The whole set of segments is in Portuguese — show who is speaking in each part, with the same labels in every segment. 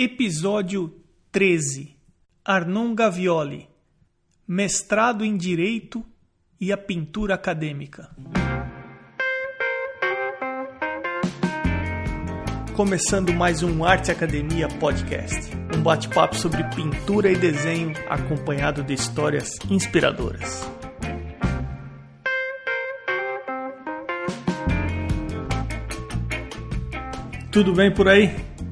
Speaker 1: Episódio 13 Arnon Gavioli Mestrado em Direito e a Pintura Acadêmica. Começando mais um Arte Academia Podcast, um bate-papo sobre pintura e desenho acompanhado de histórias inspiradoras. Tudo bem por aí?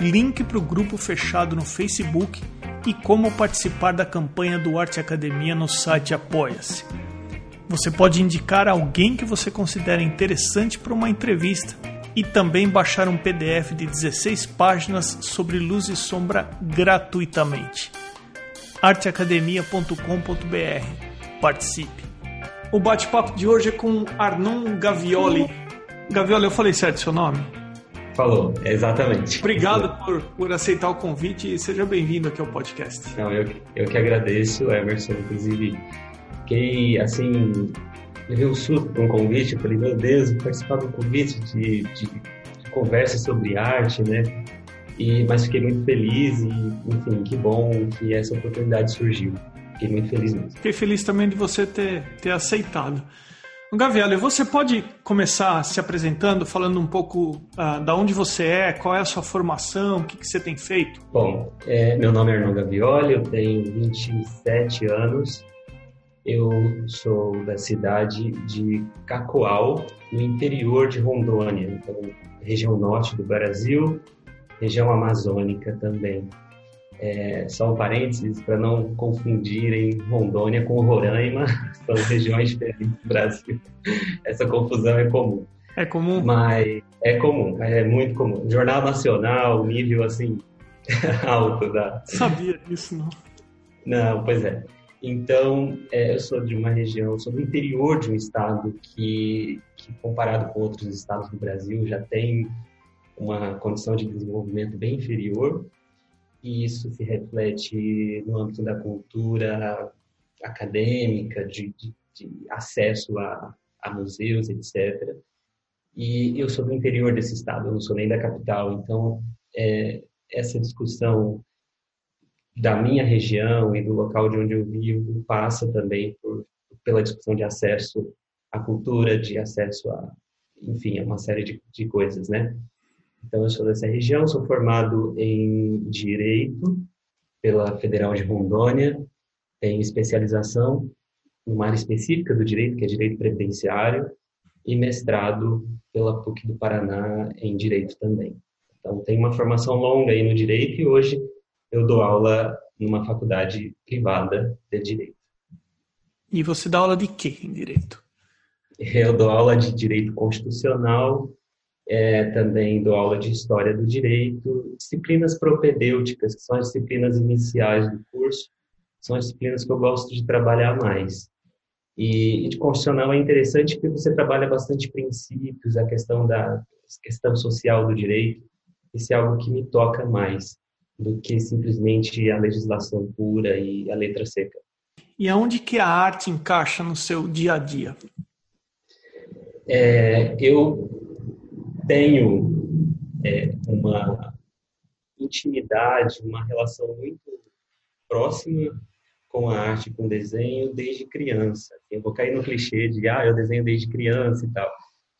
Speaker 1: link para o grupo fechado no Facebook e como participar da campanha do Arte Academia no site Apoia-se. Você pode indicar alguém que você considera interessante para uma entrevista e também baixar um PDF de 16 páginas sobre luz e sombra gratuitamente. arteacademia.com.br. Participe. O bate-papo de hoje é com Arnon Gavioli. Gavioli, eu falei certo seu nome?
Speaker 2: Falou, exatamente.
Speaker 1: Obrigado por, por aceitar o convite e seja bem-vindo aqui ao podcast.
Speaker 2: Não, eu, eu que agradeço, Emerson. Inclusive, fiquei assim, levei um susto com o convite. Eu falei, meu Deus, vou participar do convite de, de, de conversa sobre arte, né? E, mas fiquei muito feliz e, enfim, que bom que essa oportunidade surgiu. Fiquei muito feliz mesmo.
Speaker 1: Fiquei feliz também de você ter, ter aceitado. Gaviela, você pode começar se apresentando, falando um pouco uh, da onde você é, qual é a sua formação, o que, que você tem feito?
Speaker 2: Bom, é, meu nome é Arnon Gavioli, eu tenho 27 anos, eu sou da cidade de Cacoal, no interior de Rondônia, então região norte do Brasil, região amazônica também. É, só um parênteses para não confundirem Rondônia com Roraima, são regiões diferentes do Brasil. Essa confusão é comum.
Speaker 1: É comum?
Speaker 2: Mas é comum, é muito comum. Jornal Nacional, nível assim, alto da.
Speaker 1: Sabia disso, não?
Speaker 2: Não, pois é. Então, é, eu sou de uma região, sou do interior de um estado que, que, comparado com outros estados do Brasil, já tem uma condição de desenvolvimento bem inferior e isso se reflete no âmbito da cultura acadêmica, de, de, de acesso a, a, museus, etc. E eu sou do interior desse estado, eu não sou nem da capital, então é, essa discussão da minha região e do local de onde eu vivo passa também por, pela discussão de acesso à cultura, de acesso a, enfim, a uma série de, de coisas, né? Então, eu sou dessa região, sou formado em Direito pela Federal de Rondônia, tenho especialização numa área específica do direito, que é Direito Previdenciário, e mestrado pela PUC do Paraná em Direito também. Então, tenho uma formação longa aí no Direito e hoje eu dou aula numa faculdade privada de Direito.
Speaker 1: E você dá aula de quê em Direito?
Speaker 2: Eu dou aula de Direito Constitucional é, também dou aula de História do Direito, disciplinas propedêuticas, que são as disciplinas iniciais do curso, são as disciplinas que eu gosto de trabalhar mais. E, de constitucional é interessante porque você trabalha bastante princípios, a questão da questão social do direito, isso é algo que me toca mais do que simplesmente a legislação pura e a letra seca.
Speaker 1: E aonde que a arte encaixa no seu dia a dia?
Speaker 2: É, eu tenho é, uma intimidade, uma relação muito próxima com a arte, com o desenho desde criança. Eu vou cair no clichê de, ah, eu desenho desde criança e tal.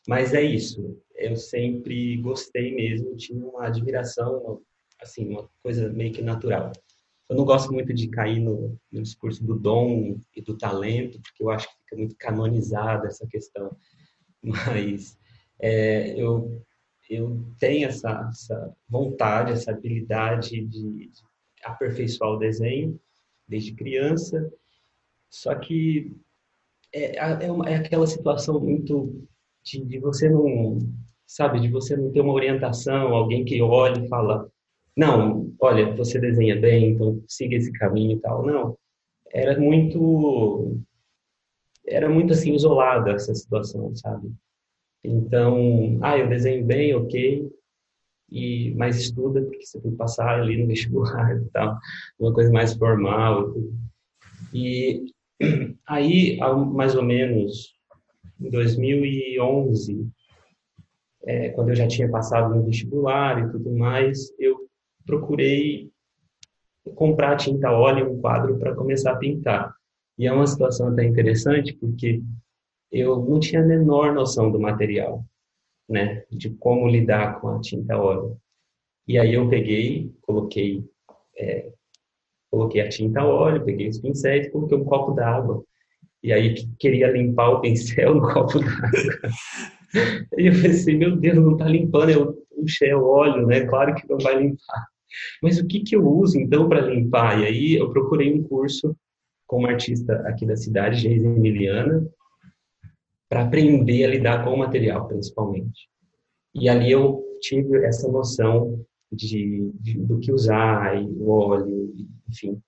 Speaker 2: Mas é isso. Eu sempre gostei mesmo, tinha uma admiração, assim, uma coisa meio que natural. Eu não gosto muito de cair no, no discurso do dom e do talento, porque eu acho que fica muito canonizada essa questão. Mas é, eu, eu tenho essa, essa, vontade, essa habilidade de, de aperfeiçoar o desenho desde criança, só que é, é, uma, é aquela situação muito de, de, você não, sabe, de você não ter uma orientação, alguém que olha e fala, não, olha, você desenha bem, então siga esse caminho e tal. Não, era muito era muito assim isolada essa situação, sabe? Então, ah, eu desenho bem, ok, e mais estuda porque você tem que passar ali no vestibular e tal, uma coisa mais formal. E aí, mais ou menos em 2011, é, quando eu já tinha passado no vestibular e tudo mais, eu procurei comprar tinta óleo, um quadro para começar a pintar. E é uma situação até interessante porque eu não tinha a menor noção do material, né, de como lidar com a tinta óleo. E aí eu peguei, coloquei, é, coloquei a tinta óleo, peguei os pincéis, coloquei um copo d'água. E aí queria limpar o pincel no copo d'água. e eu pensei, meu Deus, não está limpando, eu puxei o óleo, né? Claro que não vai limpar. Mas o que, que eu uso então para limpar? E aí eu procurei um curso com uma artista aqui da cidade, Geise Emiliana, para aprender a lidar com o material, principalmente. E ali eu tive essa noção de, de do que usar, e o óleo, enfim.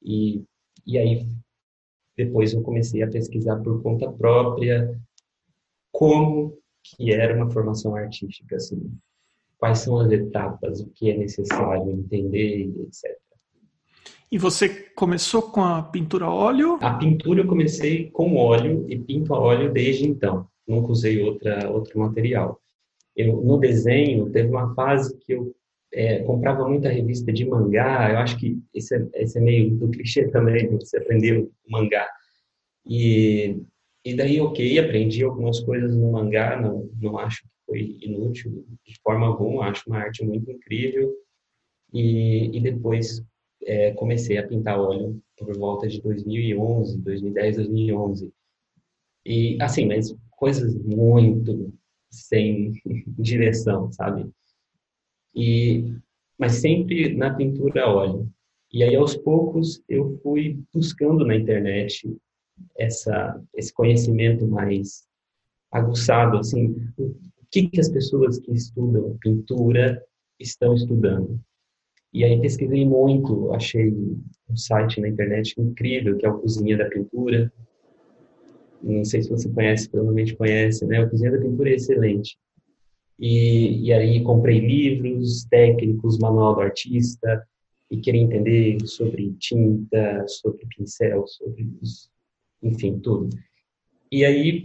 Speaker 2: E, e aí depois eu comecei a pesquisar por conta própria como que era uma formação artística, assim, quais são as etapas, o que é necessário entender, etc.
Speaker 1: E você começou com a pintura a óleo?
Speaker 2: A pintura eu comecei com óleo e pinto a óleo desde então. Nunca usei outra, outro material. Eu, no desenho, teve uma fase que eu é, comprava muita revista de mangá. Eu acho que esse é, esse é meio do clichê também, você aprendeu mangá. E, e daí, ok, aprendi algumas coisas no mangá, não, não acho foi inútil de forma alguma, acho uma arte muito incrível. E, e depois é, comecei a pintar óleo por volta de 2011, 2010, 2011. E assim, mas coisas muito sem direção, sabe? E mas sempre na pintura óleo. E aí aos poucos eu fui buscando na internet essa esse conhecimento mais aguçado, assim, que, que as pessoas que estudam pintura estão estudando. E aí pesquisei muito, achei um site na internet incrível, que é o Cozinha da Pintura. Não sei se você conhece, provavelmente conhece, né? O Cozinha da Pintura é excelente. E, e aí comprei livros técnicos, manual do artista, e queria entender sobre tinta, sobre pincel, sobre, enfim, tudo. E aí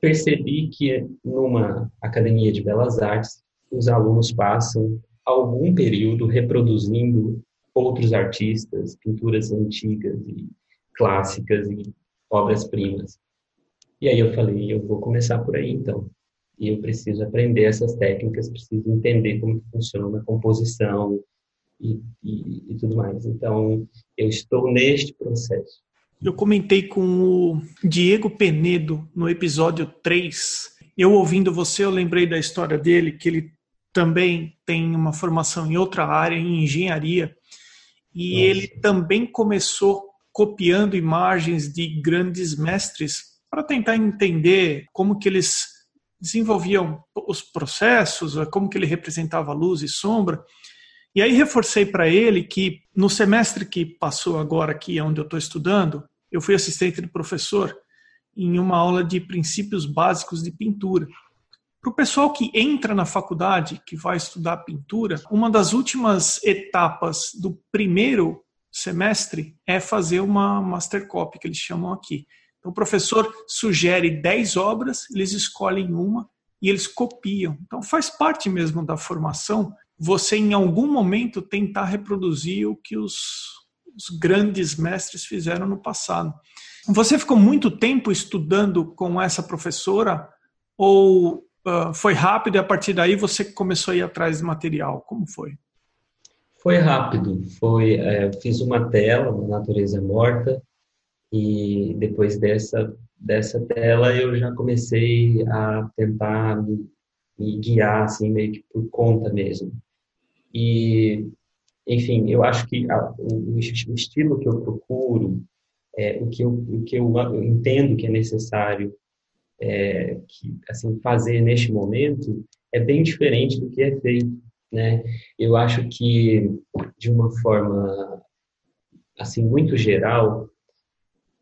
Speaker 2: percebi que numa academia de belas artes, os alunos passam algum período reproduzindo outros artistas, pinturas antigas e clássicas e obras-primas. E aí eu falei, eu vou começar por aí então. E eu preciso aprender essas técnicas, preciso entender como funciona a composição e, e, e tudo mais. Então, eu estou neste processo.
Speaker 1: Eu comentei com o Diego Penedo no episódio 3. Eu ouvindo você, eu lembrei da história dele, que ele também tem uma formação em outra área, em engenharia, e Nossa. ele também começou copiando imagens de grandes mestres para tentar entender como que eles desenvolviam os processos, como que ele representava luz e sombra. E aí reforcei para ele que no semestre que passou agora aqui, onde eu estou estudando, eu fui assistente do professor em uma aula de princípios básicos de pintura. Para o pessoal que entra na faculdade, que vai estudar pintura, uma das últimas etapas do primeiro semestre é fazer uma master copy, que eles chamam aqui. Então, o professor sugere 10 obras, eles escolhem uma e eles copiam. Então, faz parte mesmo da formação você, em algum momento, tentar reproduzir o que os os grandes mestres fizeram no passado. Você ficou muito tempo estudando com essa professora ou uh, foi rápido e a partir daí você começou a ir atrás de material? Como foi?
Speaker 2: Foi rápido. Foi, é, fiz uma tela, uma natureza morta, e depois dessa dessa tela eu já comecei a tentar me, me guiar assim meio que por conta mesmo. E enfim, eu acho que a, o, o, estilo que eu procuro, é, o, que eu, o que eu, eu entendo que é necessário é, que, assim, fazer neste momento é bem diferente do que é feito né? Eu acho que de uma forma assim muito geral,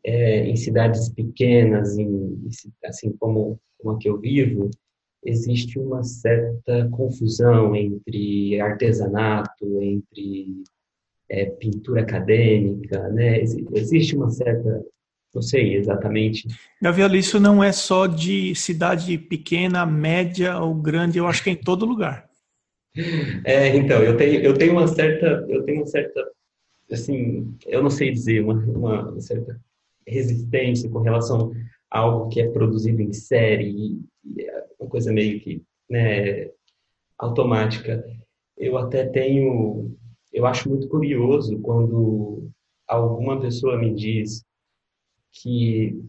Speaker 2: é, em cidades pequenas, em, assim como, como a que eu vivo, existe uma certa confusão entre artesanato, entre é, pintura acadêmica, né? Existe uma certa, não sei exatamente.
Speaker 1: Gabriel, isso não é só de cidade pequena, média ou grande, eu acho que é em todo lugar.
Speaker 2: É, então, eu tenho, eu tenho uma certa, eu tenho uma certa, assim, eu não sei dizer, uma, uma certa resistência com relação a algo que é produzido em série, é uma coisa meio que, né, automática. Eu até tenho, eu acho muito curioso quando alguma pessoa me diz que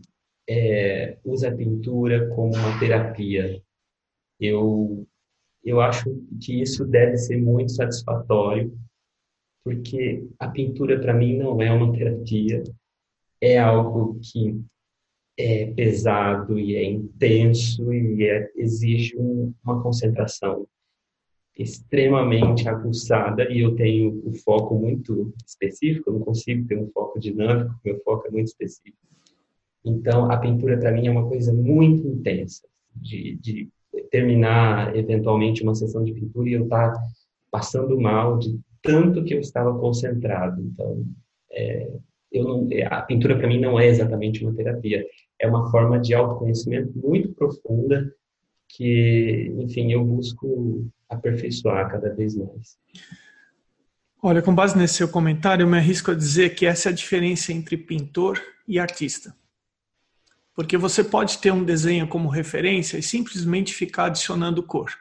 Speaker 2: é, usa a pintura como uma terapia. Eu eu acho que isso deve ser muito satisfatório, porque a pintura para mim não é uma terapia, é algo que é pesado e é intenso e é, exige um, uma concentração extremamente aguçada e eu tenho o um foco muito específico, eu não consigo ter um foco dinâmico, meu foco é muito específico. Então, a pintura para mim é uma coisa muito intensa, de, de terminar eventualmente uma sessão de pintura e eu estar tá passando mal de tanto que eu estava concentrado. Então, é, eu não, é, a pintura para mim não é exatamente uma terapia, é uma forma de autoconhecimento muito profunda que, enfim, eu busco aperfeiçoar cada vez mais.
Speaker 1: Olha, com base nesse seu comentário, eu me arrisco a dizer que essa é a diferença entre pintor e artista. Porque você pode ter um desenho como referência e simplesmente ficar adicionando cor.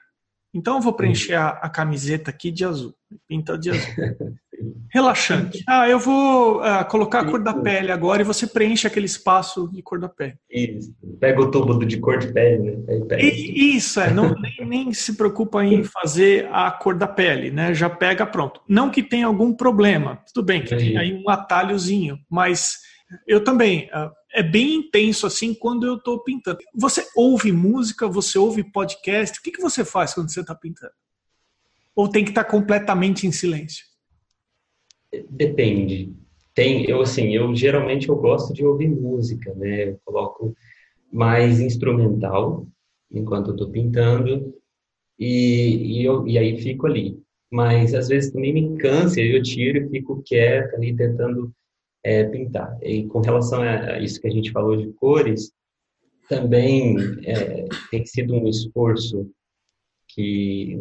Speaker 1: Então eu vou preencher a, a camiseta aqui de azul, pinta de azul. Relaxante. Ah, eu vou uh, colocar a cor da pele agora e você preenche aquele espaço de cor da pele.
Speaker 2: Isso. Pega o tubo de cor de pele, né?
Speaker 1: E, isso, é. Não, nem, nem, se preocupa em fazer a cor da pele, né? Já pega pronto. Não que tenha algum problema. Tudo bem, que tem aí um atalhozinho, mas eu também. Uh, é bem intenso assim quando eu estou pintando. Você ouve música, você ouve podcast, o que, que você faz quando você está pintando? Ou tem que estar tá completamente em silêncio?
Speaker 2: Depende. Tem, eu assim, eu geralmente eu gosto de ouvir música, né? Eu coloco mais instrumental enquanto eu estou pintando e, e, eu, e aí fico ali. Mas às vezes também me cansa, eu tiro e fico quieto ali tentando é, pintar. E com relação a isso que a gente falou de cores, também é, tem sido um esforço que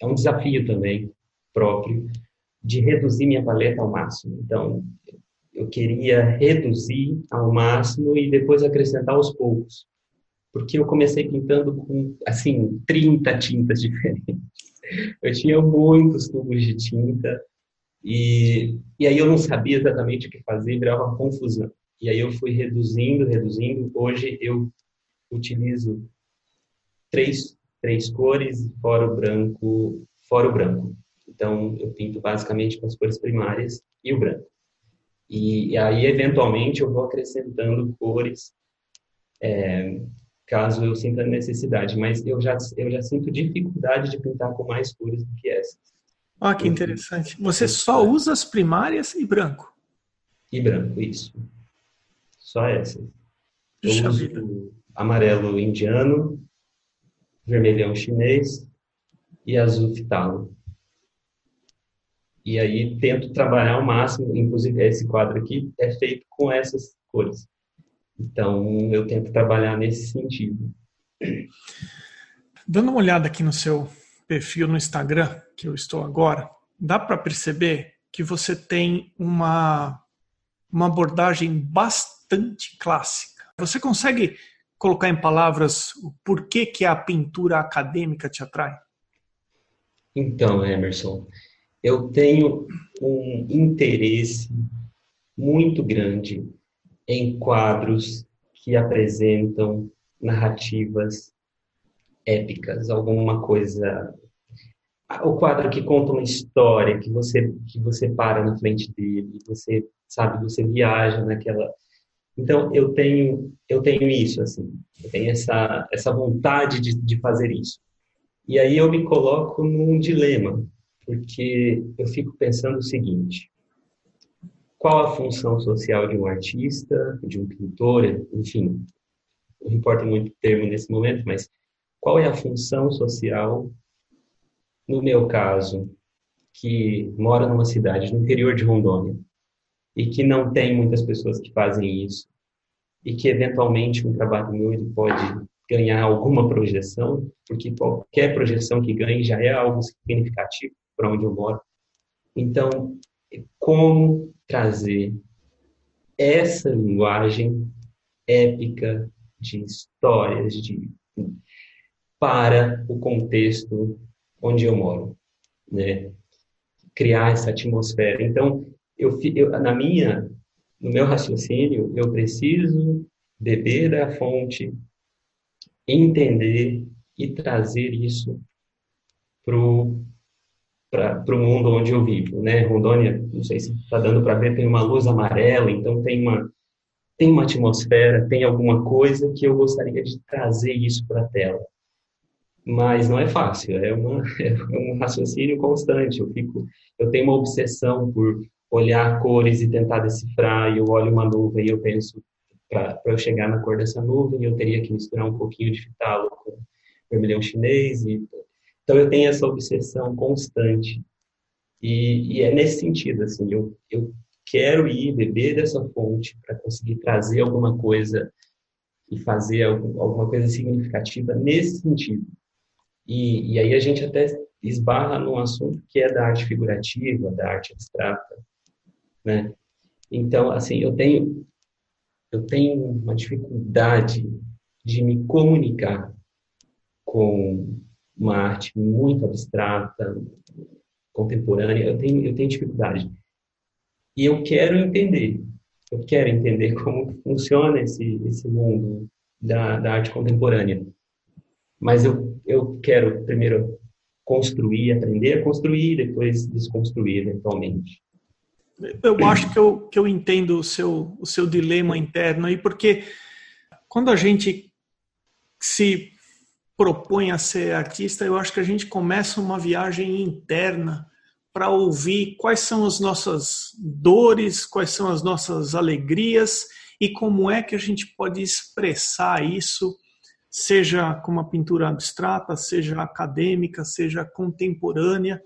Speaker 2: é um desafio também próprio de reduzir minha paleta ao máximo. Então, eu queria reduzir ao máximo e depois acrescentar aos poucos. Porque eu comecei pintando com, assim, 30 tintas diferentes. Eu tinha muitos tubos de tinta e, e aí eu não sabia exatamente o que fazer, virava uma confusão. E aí eu fui reduzindo, reduzindo. Hoje eu utilizo três, três cores, fora o branco, fora o branco. Então eu pinto basicamente com as cores primárias e o branco. E, e aí eventualmente eu vou acrescentando cores, é, caso eu sinta necessidade. Mas eu já eu já sinto dificuldade de pintar com mais cores do que essas.
Speaker 1: Ah, que interessante. Você só usa as primárias e branco?
Speaker 2: E branco, isso. Só essas. Eu Puxa uso vida. amarelo indiano, vermelhão chinês e azul fitalo. E aí tento trabalhar ao máximo, inclusive esse quadro aqui é feito com essas cores. Então eu tento trabalhar nesse sentido.
Speaker 1: Dando uma olhada aqui no seu perfil no Instagram, que eu estou agora, dá para perceber que você tem uma, uma abordagem bastante clássica. Você consegue colocar em palavras o porquê que a pintura acadêmica te atrai?
Speaker 2: Então, Emerson, eu tenho um interesse muito grande em quadros que apresentam narrativas épicas, alguma coisa. O quadro que conta uma história, que você que você para na frente dele, você sabe, você viaja naquela. Então eu tenho eu tenho isso assim, eu tenho essa essa vontade de, de fazer isso. E aí eu me coloco num dilema, porque eu fico pensando o seguinte: qual a função social de um artista, de um pintor, enfim, não importa muito o termo nesse momento, mas qual é a função social, no meu caso, que mora numa cidade no interior de Rondônia e que não tem muitas pessoas que fazem isso e que eventualmente um trabalho meu ele pode ganhar alguma projeção, porque qualquer projeção que ganhe já é algo significativo para onde eu moro. Então, como trazer essa linguagem épica de histórias de para o contexto onde eu moro, né? Criar essa atmosfera. Então, eu, eu na minha no meu raciocínio, eu preciso beber da fonte entender e trazer isso para o mundo onde eu vivo, né? Rondônia, não sei se está dando para ver, tem uma luz amarela, então tem uma tem uma atmosfera, tem alguma coisa que eu gostaria de trazer isso para a tela. Mas não é fácil, é, uma, é um raciocínio constante. Eu fico, eu tenho uma obsessão por olhar cores e tentar decifrar. Eu olho uma nuvem e eu penso para eu chegar na cor dessa nuvem, eu teria que misturar um pouquinho de fitalo com vermelhão chinês. E, então eu tenho essa obsessão constante. E, e é nesse sentido, assim, eu, eu quero ir beber dessa fonte para conseguir trazer alguma coisa e fazer alguma coisa significativa nesse sentido. E, e aí a gente até esbarra num assunto que é da arte figurativa, da arte abstrata, né? Então, assim, eu tenho eu tenho uma dificuldade de me comunicar com uma arte muito abstrata, contemporânea, eu tenho, eu tenho dificuldade. E eu quero entender, eu quero entender como funciona esse, esse mundo da, da arte contemporânea. Mas eu, eu quero primeiro construir, aprender a construir, depois desconstruir eventualmente.
Speaker 1: Eu acho que eu, que eu entendo o seu, o seu dilema interno aí, porque quando a gente se propõe a ser artista, eu acho que a gente começa uma viagem interna para ouvir quais são as nossas dores, quais são as nossas alegrias e como é que a gente pode expressar isso, seja com uma pintura abstrata, seja acadêmica, seja contemporânea.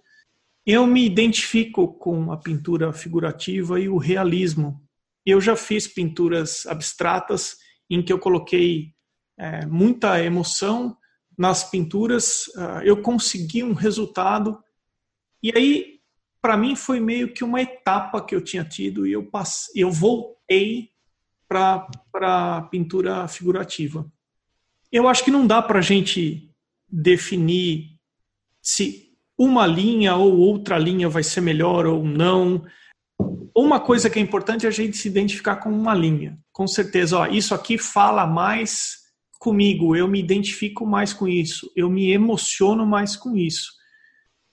Speaker 1: Eu me identifico com a pintura figurativa e o realismo. Eu já fiz pinturas abstratas em que eu coloquei é, muita emoção nas pinturas, uh, eu consegui um resultado e aí para mim foi meio que uma etapa que eu tinha tido e eu passei, eu voltei para a pintura figurativa. Eu acho que não dá para a gente definir se uma linha ou outra linha vai ser melhor ou não. Uma coisa que é importante é a gente se identificar com uma linha. Com certeza, ó, isso aqui fala mais comigo, eu me identifico mais com isso, eu me emociono mais com isso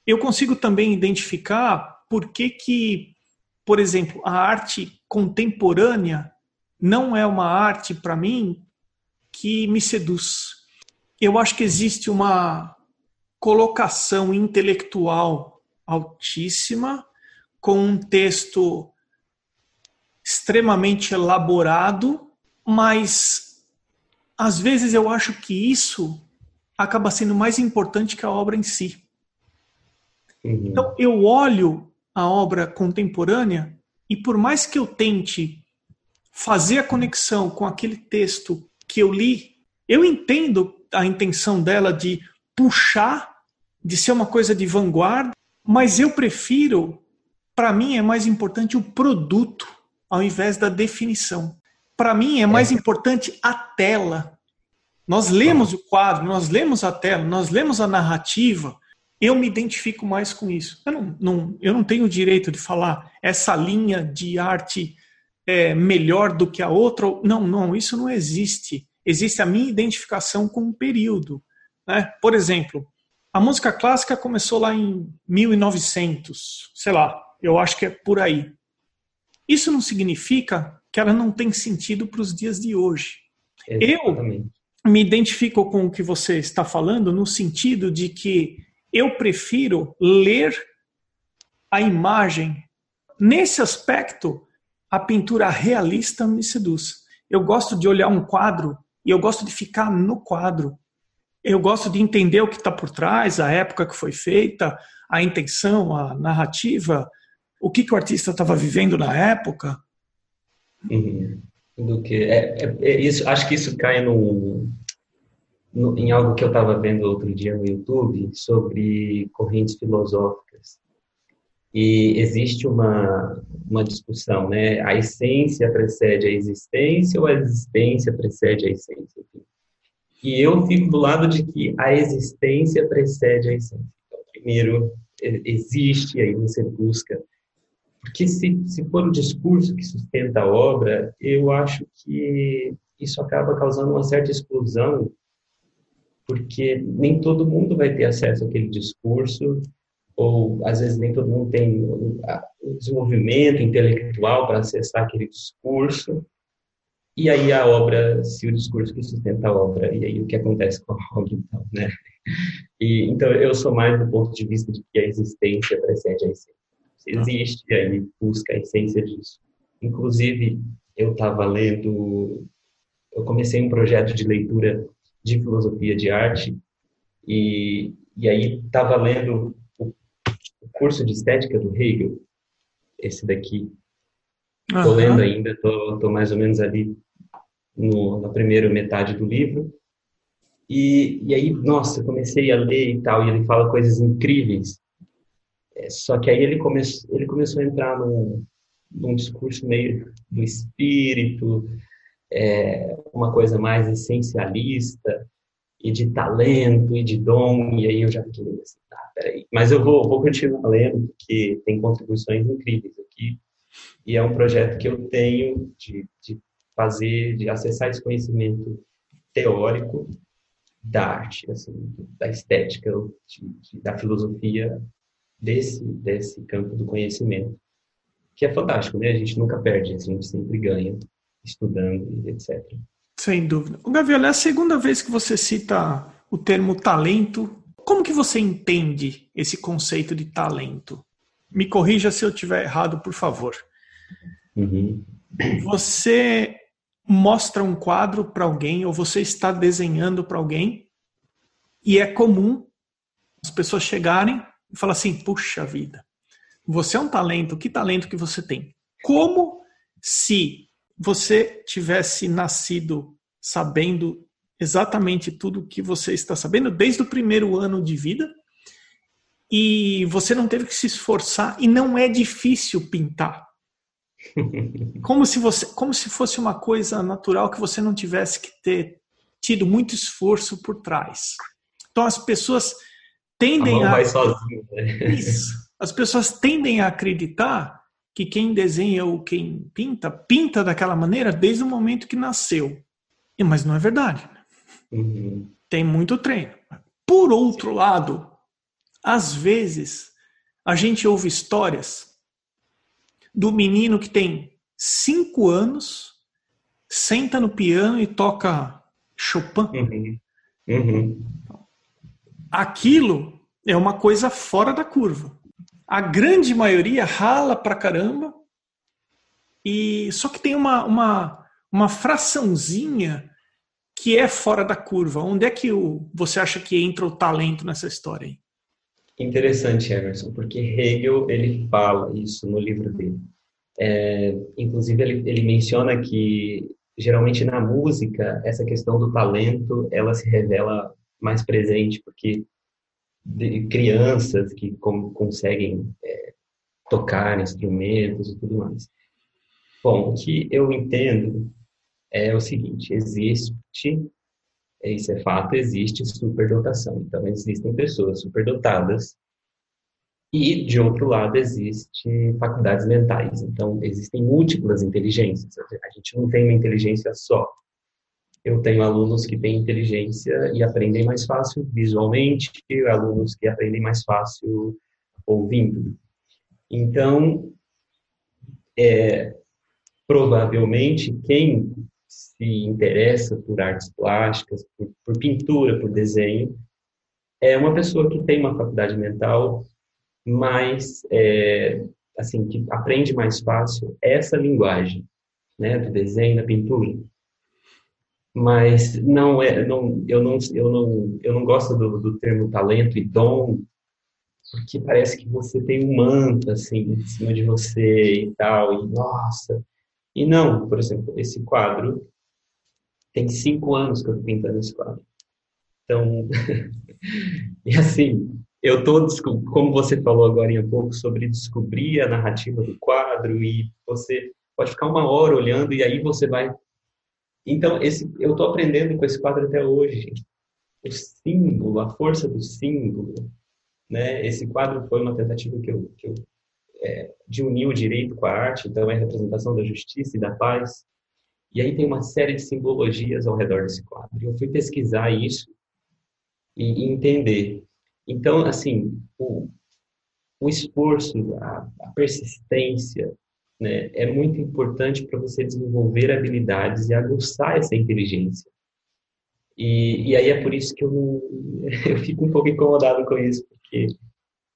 Speaker 1: eu consigo também identificar por que, que por exemplo, a arte contemporânea não é uma arte, para mim, que me seduz. Eu acho que existe uma colocação intelectual altíssima, com um texto extremamente elaborado, mas às vezes eu acho que isso acaba sendo mais importante que a obra em si. Uhum. Então, eu olho a obra contemporânea e, por mais que eu tente fazer a conexão com aquele texto que eu li, eu entendo a intenção dela de puxar, de ser uma coisa de vanguarda, mas eu prefiro, para mim é mais importante o produto ao invés da definição. Para mim é mais é. importante a tela. Nós lemos o quadro, nós lemos a tela, nós lemos a narrativa, eu me identifico mais com isso. Eu não, não, eu não tenho o direito de falar essa linha de arte é melhor do que a outra. Não, não, isso não existe. Existe a minha identificação com um período. Né? Por exemplo, a música clássica começou lá em 1900, sei lá, eu acho que é por aí. Isso não significa que ela não tem sentido para os dias de hoje. Exatamente. Eu me identifico com o que você está falando no sentido de que eu prefiro ler a imagem. Nesse aspecto, a pintura realista me seduz. Eu gosto de olhar um quadro e eu gosto de ficar no quadro. Eu gosto de entender o que está por trás, a época que foi feita, a intenção, a narrativa, o que, que o artista estava vivendo na época.
Speaker 2: Uhum. Do que é, é, é, isso, acho que isso cai no, no em algo que eu estava vendo outro dia no YouTube sobre correntes filosóficas e existe uma, uma discussão, né? A essência precede a existência ou a existência precede a essência? E eu fico do lado de que a existência precede a essência. Então, primeiro, existe, aí você busca. Porque se, se for o discurso que sustenta a obra, eu acho que isso acaba causando uma certa exclusão, porque nem todo mundo vai ter acesso àquele discurso, ou às vezes nem todo mundo tem o desenvolvimento intelectual para acessar aquele discurso. E aí a obra, se o discurso que sustenta a obra, e aí o que acontece com a obra, então, né? E, então eu sou mais do ponto de vista de que a existência precede a essência. Se existe, aí busca a essência disso. Inclusive, eu estava lendo, eu comecei um projeto de leitura de filosofia de arte, e, e aí estava lendo curso de estética do Hegel, esse daqui. Estou lendo ainda, estou mais ou menos ali no, na primeira metade do livro. E, e aí, nossa, comecei a ler e tal, e ele fala coisas incríveis. É, só que aí ele, come, ele começou a entrar num, num discurso meio do espírito, é, uma coisa mais essencialista e de talento e de dom, e aí eu já fiquei assim, tá, peraí. Mas eu vou, vou continuar lendo, porque tem contribuições incríveis aqui, e é um projeto que eu tenho de, de fazer, de acessar esse conhecimento teórico da arte, assim, da estética, de, de, da filosofia desse, desse campo do conhecimento, que é fantástico, né? A gente nunca perde, a gente sempre ganha estudando, etc.
Speaker 1: Sem dúvida. O Gavioli, é a segunda vez que você cita o termo talento. Como que você entende esse conceito de talento? Me corrija se eu estiver errado, por favor. Uhum. Você mostra um quadro para alguém ou você está desenhando para alguém e é comum as pessoas chegarem e falar assim: puxa vida, você é um talento, que talento que você tem? Como se você tivesse nascido sabendo exatamente tudo que você está sabendo desde o primeiro ano de vida e você não teve que se esforçar e não é difícil pintar. Como se você, como se fosse uma coisa natural que você não tivesse que ter tido muito esforço por trás. Então as pessoas tendem a, a...
Speaker 2: Sozinho, né?
Speaker 1: Isso. As pessoas tendem a acreditar que quem desenha ou quem pinta, pinta daquela maneira desde o momento que nasceu. Mas não é verdade. Uhum. Tem muito treino. Por outro lado, às vezes, a gente ouve histórias do menino que tem cinco anos, senta no piano e toca Chopin. Uhum. Uhum. Aquilo é uma coisa fora da curva. A grande maioria rala pra caramba. E só que tem uma, uma, uma fraçãozinha que é fora da curva. Onde é que o, você acha que entra o talento nessa história aí?
Speaker 2: Interessante, Emerson, porque Hegel ele fala isso no livro dele. É, inclusive ele, ele menciona que geralmente na música essa questão do talento ela se revela mais presente porque crianças que conseguem é, tocar instrumentos e tudo mais. Bom, o que eu entendo é o seguinte: existe, isso é fato, existe superdotação. Então, existem pessoas superdotadas e, de outro lado, existem faculdades mentais. Então, existem múltiplas inteligências. A gente não tem uma inteligência só eu tenho alunos que têm inteligência e aprendem mais fácil visualmente, alunos que aprendem mais fácil ouvindo. Então, é, provavelmente, quem se interessa por artes plásticas, por, por pintura, por desenho, é uma pessoa que tem uma faculdade mental mais, é, assim, que aprende mais fácil essa linguagem, né, do desenho, da pintura. Mas não é, não, eu não, eu não, eu não gosto do, do termo talento e dom, porque parece que você tem um manto assim em cima de você e tal, e nossa. E não, por exemplo, esse quadro tem cinco anos que eu estou pintando esse quadro. Então, e assim, eu estou, como você falou agora em pouco, sobre descobrir a narrativa do quadro e você pode ficar uma hora olhando e aí você vai. Então, esse, eu estou aprendendo com esse quadro até hoje. O símbolo, a força do símbolo, né? Esse quadro foi uma tentativa que eu, que eu é, de unir o direito com a arte, então é a representação da justiça e da paz. E aí tem uma série de simbologias ao redor desse quadro. Eu fui pesquisar isso e, e entender. Então, assim, o, o esforço, a, a persistência, né, é muito importante para você desenvolver habilidades e aguçar essa inteligência. E, e aí é por isso que eu, não, eu fico um pouco incomodado com isso, porque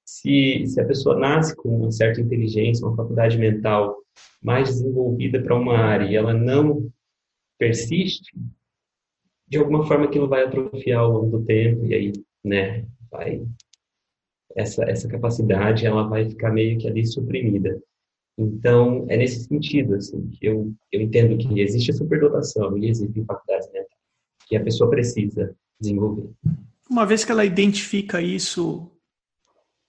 Speaker 2: se, se a pessoa nasce com uma certa inteligência, uma faculdade mental mais desenvolvida para uma área e ela não persiste, de alguma forma aquilo vai atrofiar ao longo do tempo e aí, né, vai essa essa capacidade ela vai ficar meio que ali suprimida. Então, é nesse sentido assim que eu eu entendo que existe a superdotação e existem faculdades mentais que a pessoa precisa desenvolver.
Speaker 1: Uma vez que ela identifica isso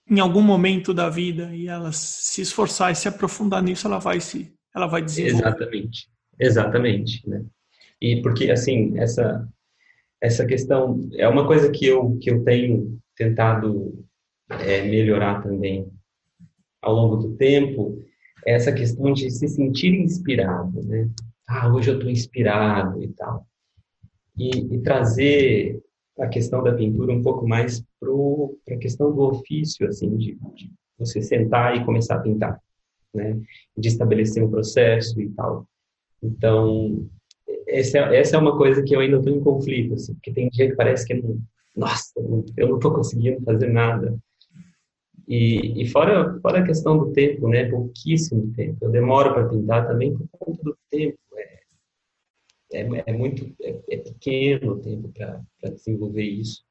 Speaker 1: em algum momento da vida e ela se esforçar e se aprofundar nisso, ela vai se ela vai desenvolver.
Speaker 2: Exatamente. Exatamente, né? E porque assim, essa essa questão é uma coisa que eu que eu tenho tentado é, melhorar também ao longo do tempo, essa questão de se sentir inspirado, né? Ah, hoje eu estou inspirado e tal. E, e trazer a questão da pintura um pouco mais para a questão do ofício, assim, de, de, você sentar e começar a pintar, né? De estabelecer um processo e tal. Então, essa, essa é uma coisa que eu ainda estou em conflito, assim, porque tem dia que parece que não, nossa, eu não estou conseguindo fazer nada. E, e fora, fora a questão do tempo, né? Pouquíssimo tempo. Eu demoro para pintar também por conta do tempo. É, é, é muito é, é, pequeno o tempo para desenvolver isso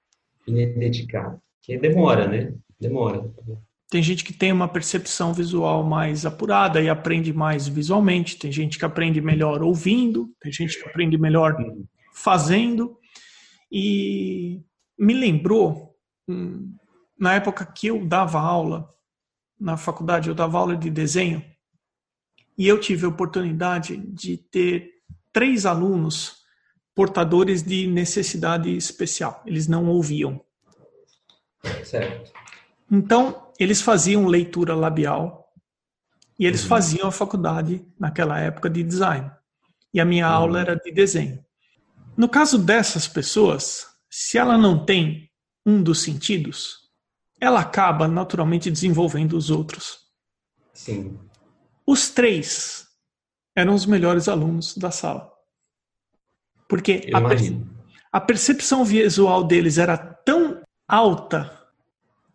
Speaker 2: e dedicar. Que demora, né? Demora.
Speaker 1: Tem gente que tem uma percepção visual mais apurada e aprende mais visualmente. Tem gente que aprende melhor ouvindo. Tem gente que aprende melhor uhum. fazendo. E me lembrou, na época que eu dava aula na faculdade, eu dava aula de desenho. E eu tive a oportunidade de ter três alunos portadores de necessidade especial. Eles não ouviam.
Speaker 2: Certo.
Speaker 1: Então, eles faziam leitura labial e eles uhum. faziam a faculdade, naquela época, de design. E a minha uhum. aula era de desenho. No caso dessas pessoas, se ela não tem um dos sentidos, ela acaba naturalmente desenvolvendo os outros.
Speaker 2: Sim.
Speaker 1: Os três eram os melhores alunos da sala. Porque a, a, percepção visual deles era tão alta,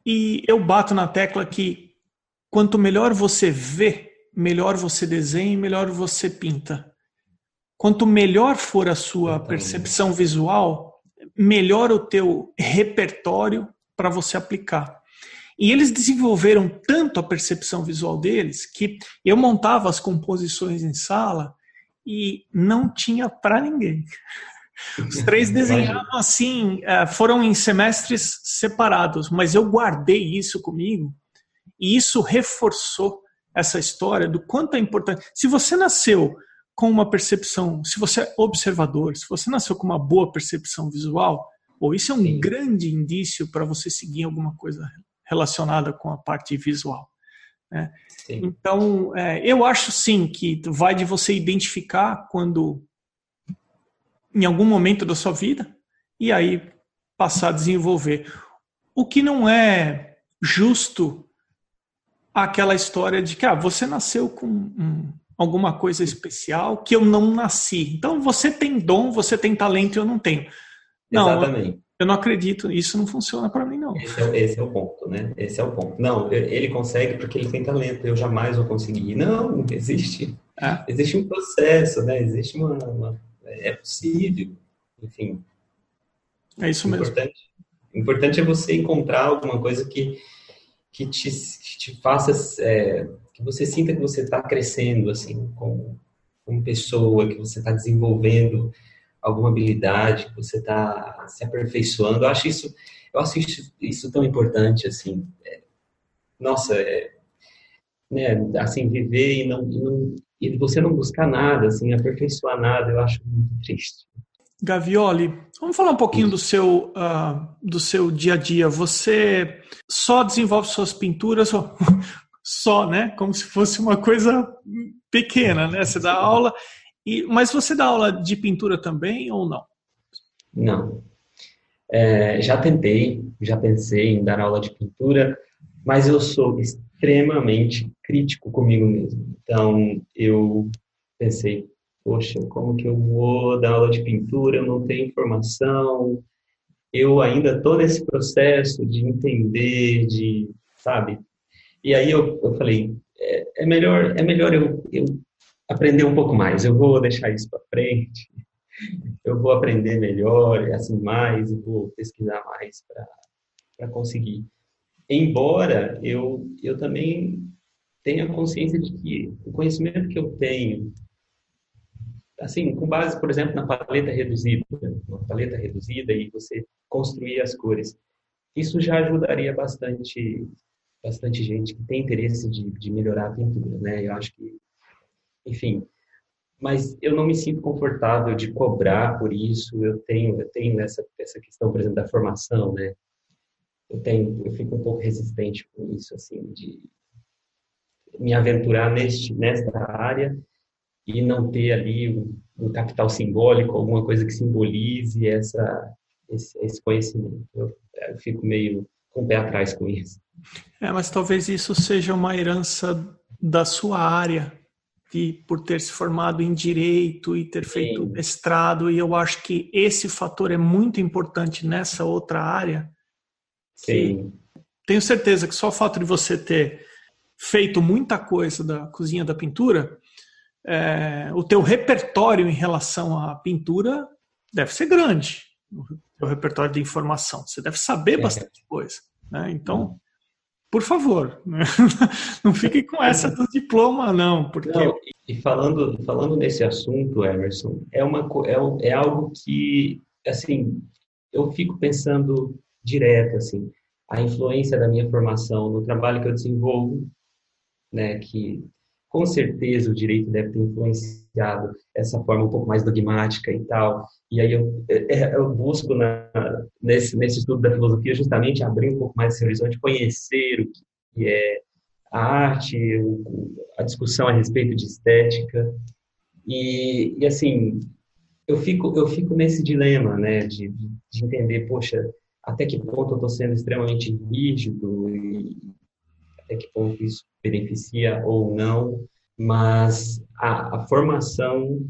Speaker 1: e eu bato na tecla que quanto melhor você vê, melhor você desenha e melhor você pinta. Quanto melhor for a sua percepção visual, melhor o teu repertório para você aplicar. E eles desenvolveram tanto a percepção visual deles que eu montava as composições em sala e não tinha para ninguém. Os três desenhavam assim, é, foram em semestres separados, mas eu guardei isso comigo e isso reforçou essa história do quanto é importante. Se você nasceu com uma percepção, se você é observador, se você nasceu com uma boa percepção visual, ou isso é um Sim. grande indício para você seguir alguma coisa relacionada com a parte visual. Né? Então, é, eu acho sim que vai de você identificar quando, em algum momento da sua vida, e aí passar a desenvolver. O que não é justo aquela história de que ah, você nasceu com um, alguma coisa especial que eu não nasci. Então você tem dom, você tem talento e eu não tenho. Não, Exatamente. Eu não acredito, isso não funciona para mim, não.
Speaker 2: Esse é, esse é, o ponto, né? Esse é o ponto. Não, ele consegue porque ele tem talento, eu jamais vou conseguir. Não, existe. É. Existe um processo, né? Existe uma, uma, É possível. Enfim.
Speaker 1: É isso mesmo.
Speaker 2: Importante, importante é você encontrar alguma coisa que, que, te, que te faça. É, que você sinta que você está crescendo, assim, como, como pessoa, que você está desenvolvendo alguma habilidade, que você está se aperfeiçoando. Eu acho isso, eu acho isso, isso tão importante, assim. É, nossa, é, né, assim, viver e não, e não e você não buscar nada, assim, aperfeiçoar nada, eu acho muito triste.
Speaker 1: Gavioli, vamos falar um pouquinho do seu, uh, do seu dia a dia. Você só desenvolve suas pinturas, só, né? Como se fosse uma coisa pequena, né? Você dá aula e, mas você dá aula de pintura também ou não?
Speaker 2: Não. É, já tentei, já pensei em dar aula de pintura, mas eu sou extremamente crítico comigo mesmo. Então, eu pensei, poxa, como que eu vou dar aula de pintura? Eu não tenho informação. Eu ainda estou nesse processo de entender, de, sabe? E aí eu, eu falei, é, é melhor, é melhor eu, eu aprender um pouco mais. Eu vou deixar isso para frente. Eu vou aprender melhor, assim mais, vou pesquisar mais para conseguir. Embora eu eu também tenha consciência de que o conhecimento que eu tenho assim, com base, por exemplo, na paleta reduzida, uma paleta reduzida e você construir as cores. Isso já ajudaria bastante bastante gente que tem interesse de, de melhorar a pintura, né? Eu acho que enfim. Mas eu não me sinto confortável de cobrar por isso. Eu tenho, eu tenho essa, essa questão, por exemplo, da formação, né? Eu tenho, eu fico um pouco resistente com isso, assim, de me aventurar neste, nesta área e não ter ali um, um capital simbólico, alguma coisa que simbolize essa, esse, esse conhecimento. Eu, eu fico meio com o pé atrás com isso.
Speaker 1: É, mas talvez isso seja uma herança da sua área, de, por ter se formado em direito e ter feito Sim. mestrado, e eu acho que esse fator é muito importante nessa outra área.
Speaker 2: Sim.
Speaker 1: Tenho certeza que só o fato de você ter feito muita coisa da cozinha da pintura, é, o teu repertório em relação à pintura deve ser grande, o teu repertório de informação. Você deve saber é. bastante coisa. Né? Então, por favor, né? não fiquem com essa do diploma, não, porque não,
Speaker 2: e falando falando nesse assunto, Emerson, é uma é, é algo que assim eu fico pensando direto assim a influência da minha formação no trabalho que eu desenvolvo, né, que com certeza o direito deve ter influenciado essa forma um pouco mais dogmática e tal. E aí eu, é, é, eu busco na, nesse, nesse estudo da filosofia justamente abrir um pouco mais esse horizonte, conhecer o que é a arte, a discussão a respeito de estética. E, e assim, eu fico, eu fico nesse dilema, né, de, de entender, poxa, até que ponto eu estou sendo extremamente rígido e até que ponto isso beneficia ou não, mas a, a formação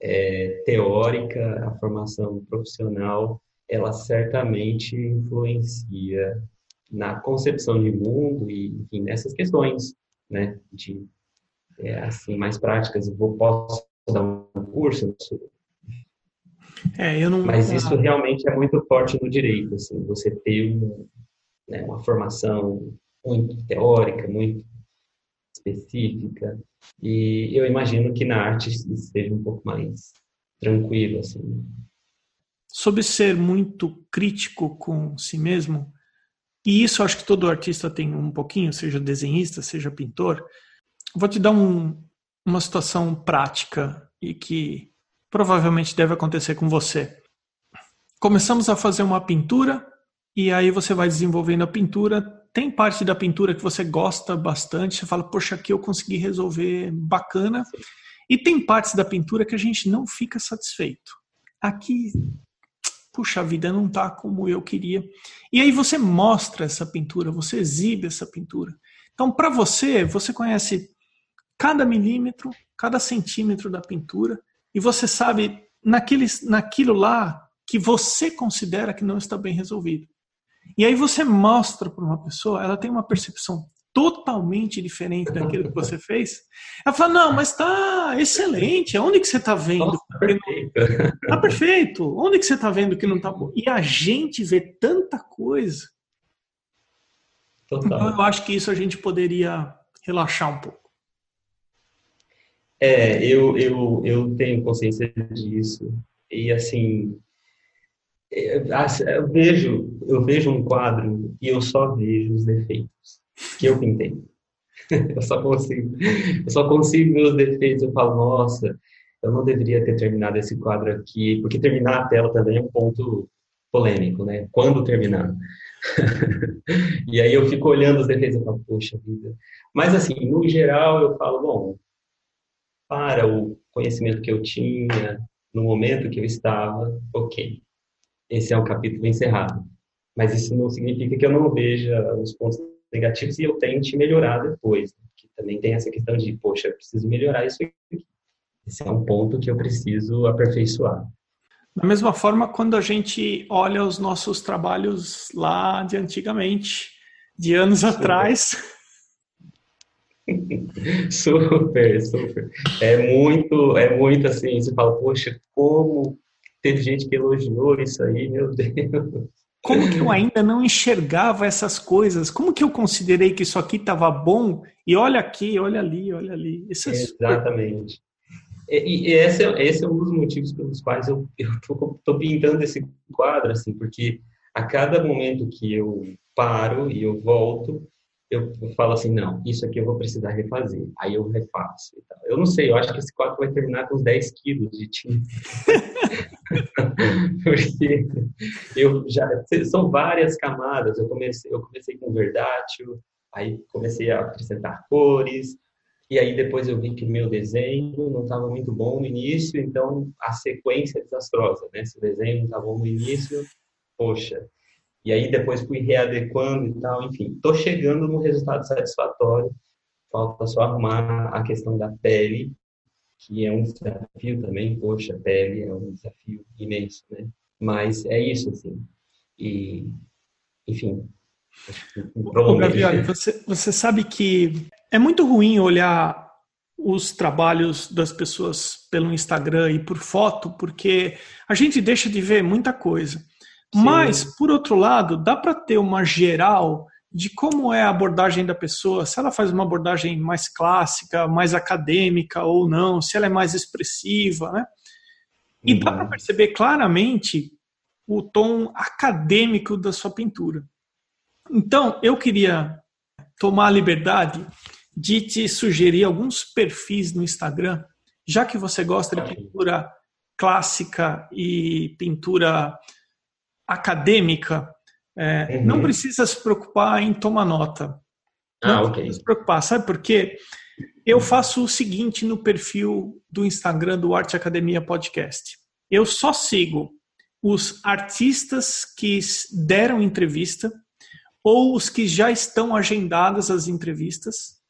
Speaker 2: é, teórica, a formação profissional, ela certamente influencia na concepção de mundo e enfim, nessas questões, né, de é, assim mais práticas. Eu vou posso dar um curso,
Speaker 1: é, eu não.
Speaker 2: Mas isso realmente é muito forte no direito, assim, você ter um, né, uma formação muito teórica, muito específica. E eu imagino que na arte seja um pouco mais tranquilo, assim.
Speaker 1: Sobre ser muito crítico com si mesmo, e isso acho que todo artista tem um pouquinho, seja desenhista, seja pintor. Vou te dar um, uma situação prática e que provavelmente deve acontecer com você. Começamos a fazer uma pintura e aí você vai desenvolvendo a pintura. Tem parte da pintura que você gosta bastante, você fala, poxa, aqui eu consegui resolver bacana. E tem partes da pintura que a gente não fica satisfeito. Aqui puxa a vida não está como eu queria. E aí você mostra essa pintura, você exibe essa pintura. Então, para você, você conhece cada milímetro, cada centímetro da pintura, e você sabe naquele, naquilo lá que você considera que não está bem resolvido. E aí você mostra para uma pessoa, ela tem uma percepção totalmente diferente daquilo que você fez. Ela fala, não, mas está excelente, onde que você está vendo? Nossa, tá perfeito. Tá perfeito, onde que você está vendo que não está bom? E a gente vê tanta coisa. Total. Então eu acho que isso a gente poderia relaxar um pouco.
Speaker 2: É, eu, eu, eu tenho consciência disso. E assim, eu vejo, eu vejo um quadro e eu só vejo os defeitos que eu pintei. eu só consigo, eu só consigo ver os defeitos. Eu falo, nossa, eu não deveria ter terminado esse quadro aqui, porque terminar a tela também é um ponto polêmico, né? Quando terminar? e aí eu fico olhando os defeitos e falo, poxa vida. Mas assim, no geral eu falo, bom, para o conhecimento que eu tinha, no momento que eu estava, ok. Esse é o capítulo encerrado. Mas isso não significa que eu não veja os pontos negativos e eu tente melhorar depois. Né? Que também tem essa questão de, poxa, eu preciso melhorar isso aqui. Esse é um ponto que eu preciso aperfeiçoar.
Speaker 1: Da mesma forma, quando a gente olha os nossos trabalhos lá de antigamente, de anos super. atrás.
Speaker 2: super, super. É muito, é muito assim, você fala, poxa, como teve gente que elogiou isso aí, meu Deus.
Speaker 1: Como que eu ainda não enxergava essas coisas? Como que eu considerei que isso aqui estava bom? E olha aqui, olha ali, olha ali.
Speaker 2: É Exatamente. Super... E, e esse, é, esse é um dos motivos pelos quais eu estou pintando esse quadro, assim, porque a cada momento que eu paro e eu volto, eu falo assim, não, isso aqui eu vou precisar refazer. Aí eu refaço. Eu não sei, eu acho que esse quadro vai terminar com uns 10 quilos de tinta. Porque eu já, são várias camadas. Eu comecei, eu comecei com verdátil, aí comecei a acrescentar cores, e aí depois eu vi que o meu desenho não estava muito bom no início, então a sequência é desastrosa, né? Se o desenho não estava bom no início, poxa, e aí depois fui readequando e tal, enfim, estou chegando no resultado satisfatório. Falta só arrumar a questão da pele, que é um desafio também. Poxa, pele é um desafio imenso, né? Mas é isso, assim. E, enfim.
Speaker 1: Ô, Gabriel, você, você sabe que é muito ruim olhar os trabalhos das pessoas pelo Instagram e por foto, porque a gente deixa de ver muita coisa. Mas, por outro lado, dá para ter uma geral de como é a abordagem da pessoa, se ela faz uma abordagem mais clássica, mais acadêmica ou não, se ela é mais expressiva, né? E uhum. dá para perceber claramente o tom acadêmico da sua pintura. Então, eu queria tomar a liberdade de te sugerir alguns perfis no Instagram, já que você gosta de pintura clássica e pintura acadêmica, é, uhum. não precisa se preocupar em tomar nota.
Speaker 2: Ah,
Speaker 1: não
Speaker 2: ok.
Speaker 1: precisa se preocupar, sabe por quê? Eu faço o seguinte no perfil do Instagram do Arte Academia Podcast. Eu só sigo os artistas que deram entrevista ou os que já estão agendadas as entrevistas.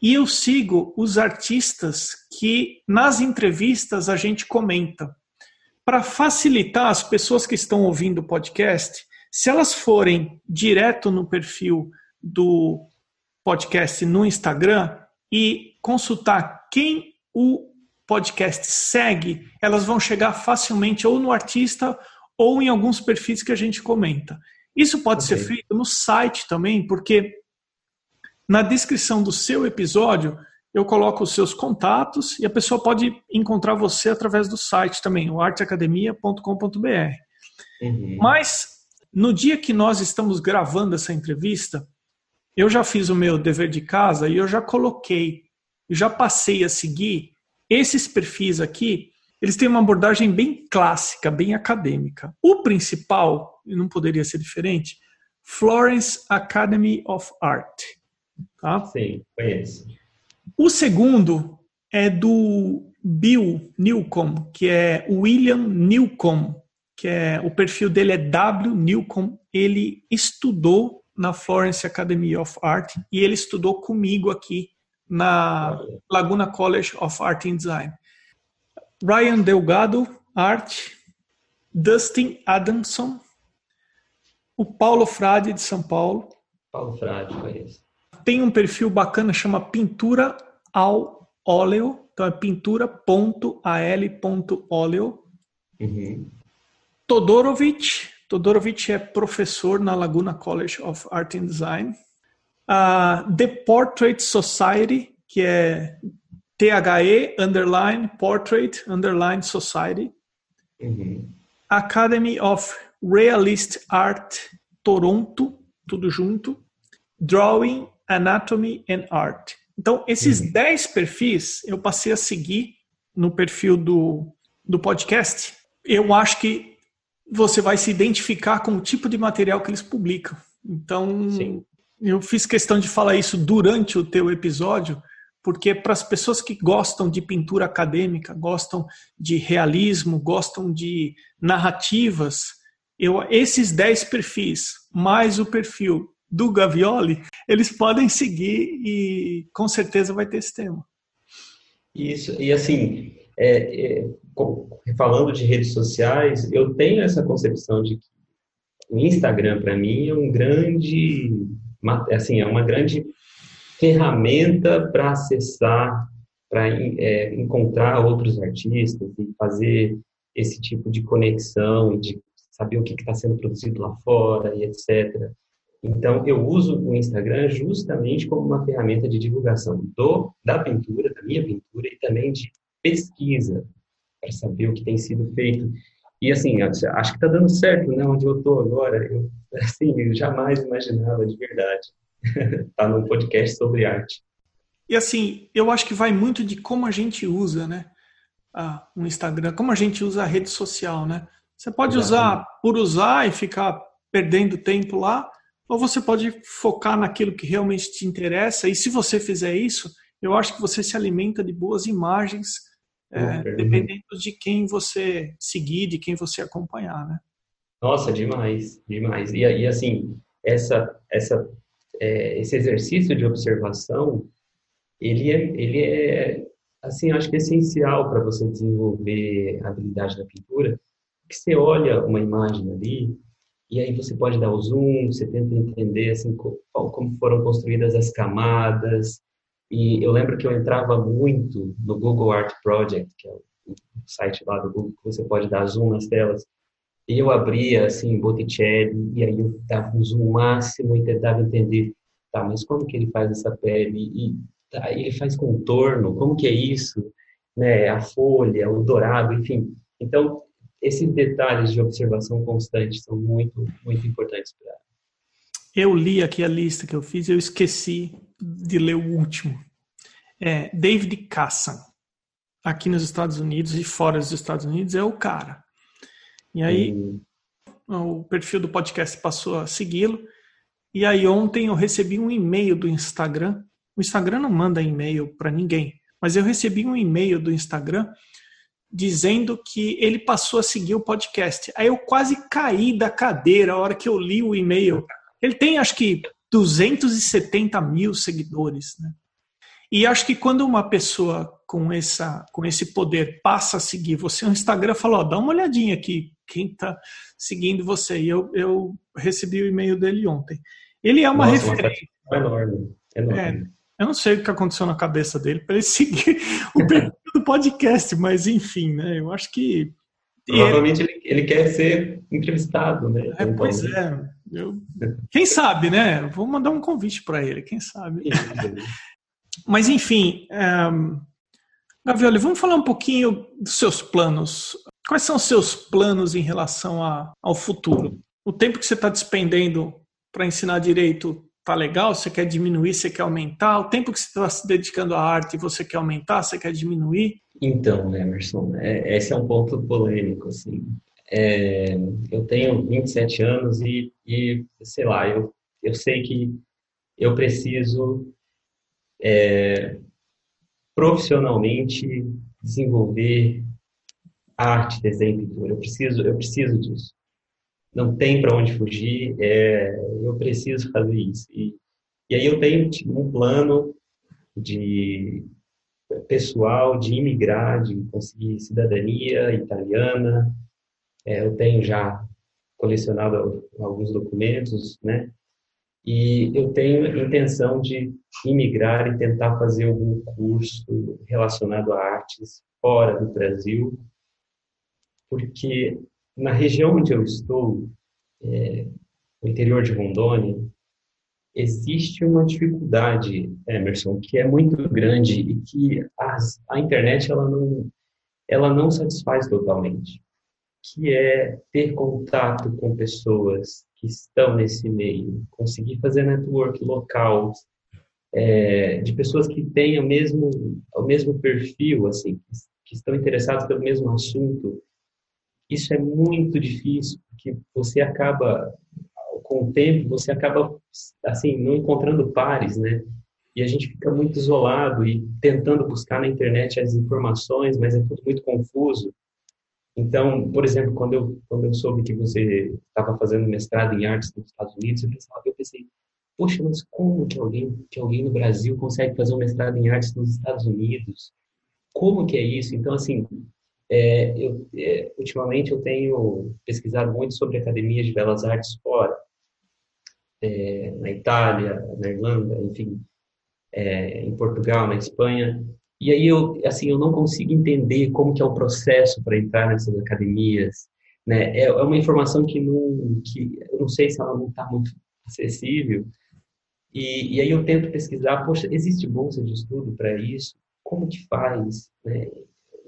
Speaker 1: E eu sigo os artistas que nas entrevistas a gente comenta para facilitar as pessoas que estão ouvindo o podcast, se elas forem direto no perfil do podcast no Instagram e consultar quem o podcast segue, elas vão chegar facilmente ou no artista ou em alguns perfis que a gente comenta. Isso pode okay. ser feito no site também, porque na descrição do seu episódio eu coloco os seus contatos e a pessoa pode encontrar você através do site também, o arteacademia.com.br. Uhum. Mas no dia que nós estamos gravando essa entrevista, eu já fiz o meu dever de casa e eu já coloquei, já passei a seguir esses perfis aqui. Eles têm uma abordagem bem clássica, bem acadêmica. O principal, e não poderia ser diferente, Florence Academy of Art.
Speaker 2: Tá? Sim, conheço.
Speaker 1: O segundo é do Bill Newcomb, que é William Newcomb, que é o perfil dele é W Newcomb. Ele estudou na Florence Academy of Art e ele estudou comigo aqui na Laguna College of Art and Design. Ryan Delgado, arte. Dustin Adamson. O Paulo Frade, de São Paulo.
Speaker 2: Paulo Frade, conheço.
Speaker 1: Tem um perfil bacana, chama Pintura ao Óleo. Então é pintura.al.óleo. Uhum. Todorovic. Todorovic é professor na Laguna College of Art and Design. Uh, The Portrait Society, que é THE underline Portrait underline Society. Uhum. Academy of Realist Art Toronto, tudo junto. Drawing, Anatomy and Art. Então, esses uhum. 10 perfis eu passei a seguir no perfil do, do podcast. Eu acho que você vai se identificar com o tipo de material que eles publicam. Então, Sim. eu fiz questão de falar isso durante o teu episódio, porque para as pessoas que gostam de pintura acadêmica, gostam de realismo, gostam de narrativas, eu, esses 10 perfis, mais o perfil do Gavioli, eles podem seguir e com certeza vai ter esse tema.
Speaker 2: Isso, e assim, é, é, falando de redes sociais, eu tenho essa concepção de que o Instagram, para mim, é um grande, assim, é uma grande ferramenta para acessar, para é, encontrar outros artistas e fazer esse tipo de conexão e de saber o que está sendo produzido lá fora e etc. Então, eu uso o Instagram justamente como uma ferramenta de divulgação do, da pintura, da minha pintura e também de pesquisa para saber o que tem sido feito. E assim, acho que está dando certo, né? Onde eu estou agora, eu assim, eu jamais imaginava de verdade estar tá num podcast sobre arte.
Speaker 1: E assim, eu acho que vai muito de como a gente usa, né? Ah, o Instagram, como a gente usa a rede social, né? Você pode Exatamente. usar por usar e ficar perdendo tempo lá, ou você pode focar naquilo que realmente te interessa. E se você fizer isso, eu acho que você se alimenta de boas imagens, é, dependendo de quem você seguir, de quem você acompanhar, né?
Speaker 2: Nossa, demais, demais. E, e assim, essa, essa, é, esse exercício de observação, ele é, ele é, assim, acho que é essencial para você desenvolver a habilidade da pintura, que você olha uma imagem ali, e aí você pode dar o zoom, você tenta entender assim como foram construídas as camadas. E eu lembro que eu entrava muito no Google Art Project, que é o site lá do Google que você pode dar zoom nas telas. E eu abria assim Botticelli e aí eu dava um zoom máximo e tentava entender, tá, mas como que ele faz essa pele? E tá, ele faz contorno, como que é isso? Né, a folha, o dourado, enfim. Então, esses detalhes de observação constante são muito, muito importantes para.
Speaker 1: Eu li aqui a lista que eu fiz, eu esqueci de ler o último. É David Cassan, aqui nos Estados Unidos e fora dos Estados Unidos, é o cara. E aí, hum. o perfil do podcast passou a segui-lo. E aí, ontem eu recebi um e-mail do Instagram. O Instagram não manda e-mail para ninguém, mas eu recebi um e-mail do Instagram dizendo que ele passou a seguir o podcast. Aí eu quase caí da cadeira a hora que eu li o e-mail. Ele tem, acho que, 270 mil seguidores, né? E acho que quando uma pessoa com, essa, com esse poder passa a seguir você, o Instagram fala, ó, dá uma olhadinha aqui, quem está seguindo você. E eu, eu recebi o e-mail dele ontem. Ele é uma Nossa, referência.
Speaker 2: Uma enorme, enorme. É,
Speaker 1: eu não sei o que aconteceu na cabeça dele para ele seguir o perfil do podcast, mas enfim, né? Eu acho que.
Speaker 2: Provavelmente ele, ele quer ser entrevistado, né?
Speaker 1: É, pois é. Eu, quem sabe, né? Vou mandar um convite para ele, quem sabe. mas enfim, um, Gavioli, vamos falar um pouquinho dos seus planos. Quais são os seus planos em relação a, ao futuro? O tempo que você está despendendo para ensinar direito tá legal, você quer diminuir, você quer aumentar? O tempo que você está se dedicando à arte, você quer aumentar, você quer diminuir?
Speaker 2: Então, Emerson, é, esse é um ponto polêmico, assim. É, eu tenho 27 anos e, e, sei lá, eu, eu sei que eu preciso é, profissionalmente desenvolver arte, desenho, pintura. Eu preciso, eu preciso disso não tem para onde fugir, é, eu preciso fazer isso. E, e aí eu tenho tipo, um plano de pessoal de imigrar, de conseguir cidadania italiana. É, eu tenho já colecionado alguns documentos, né? E eu tenho intenção de imigrar e tentar fazer algum curso relacionado a artes fora do Brasil, porque na região onde eu estou, é, no interior de Rondônia, existe uma dificuldade, Emerson, que é muito grande e que as, a internet ela não, ela não satisfaz totalmente, que é ter contato com pessoas que estão nesse meio, conseguir fazer network local, é, de pessoas que têm o mesmo, o mesmo perfil, assim, que, estão interessados pelo mesmo assunto. Isso é muito difícil, porque você acaba com o tempo, você acaba, assim, não encontrando pares, né? E a gente fica muito isolado e tentando buscar na internet as informações, mas é tudo muito confuso. Então, por exemplo, quando eu, quando eu soube que você estava fazendo mestrado em artes nos Estados Unidos, eu, pensava, eu pensei, poxa, mas como que alguém, que alguém no Brasil consegue fazer um mestrado em artes nos Estados Unidos? Como que é isso? Então, assim, é, eu, é, ultimamente eu tenho pesquisado muito sobre academias de belas artes fora é, na Itália, na Irlanda, enfim, é, em Portugal, na Espanha. E aí eu, assim, eu não consigo entender como que é o processo para entrar nessas academias. Né? É, é uma informação que não, que eu não sei se ela não está muito acessível. E, e aí eu tento pesquisar, poxa, existe bolsa de estudo para isso? Como que faz? Né?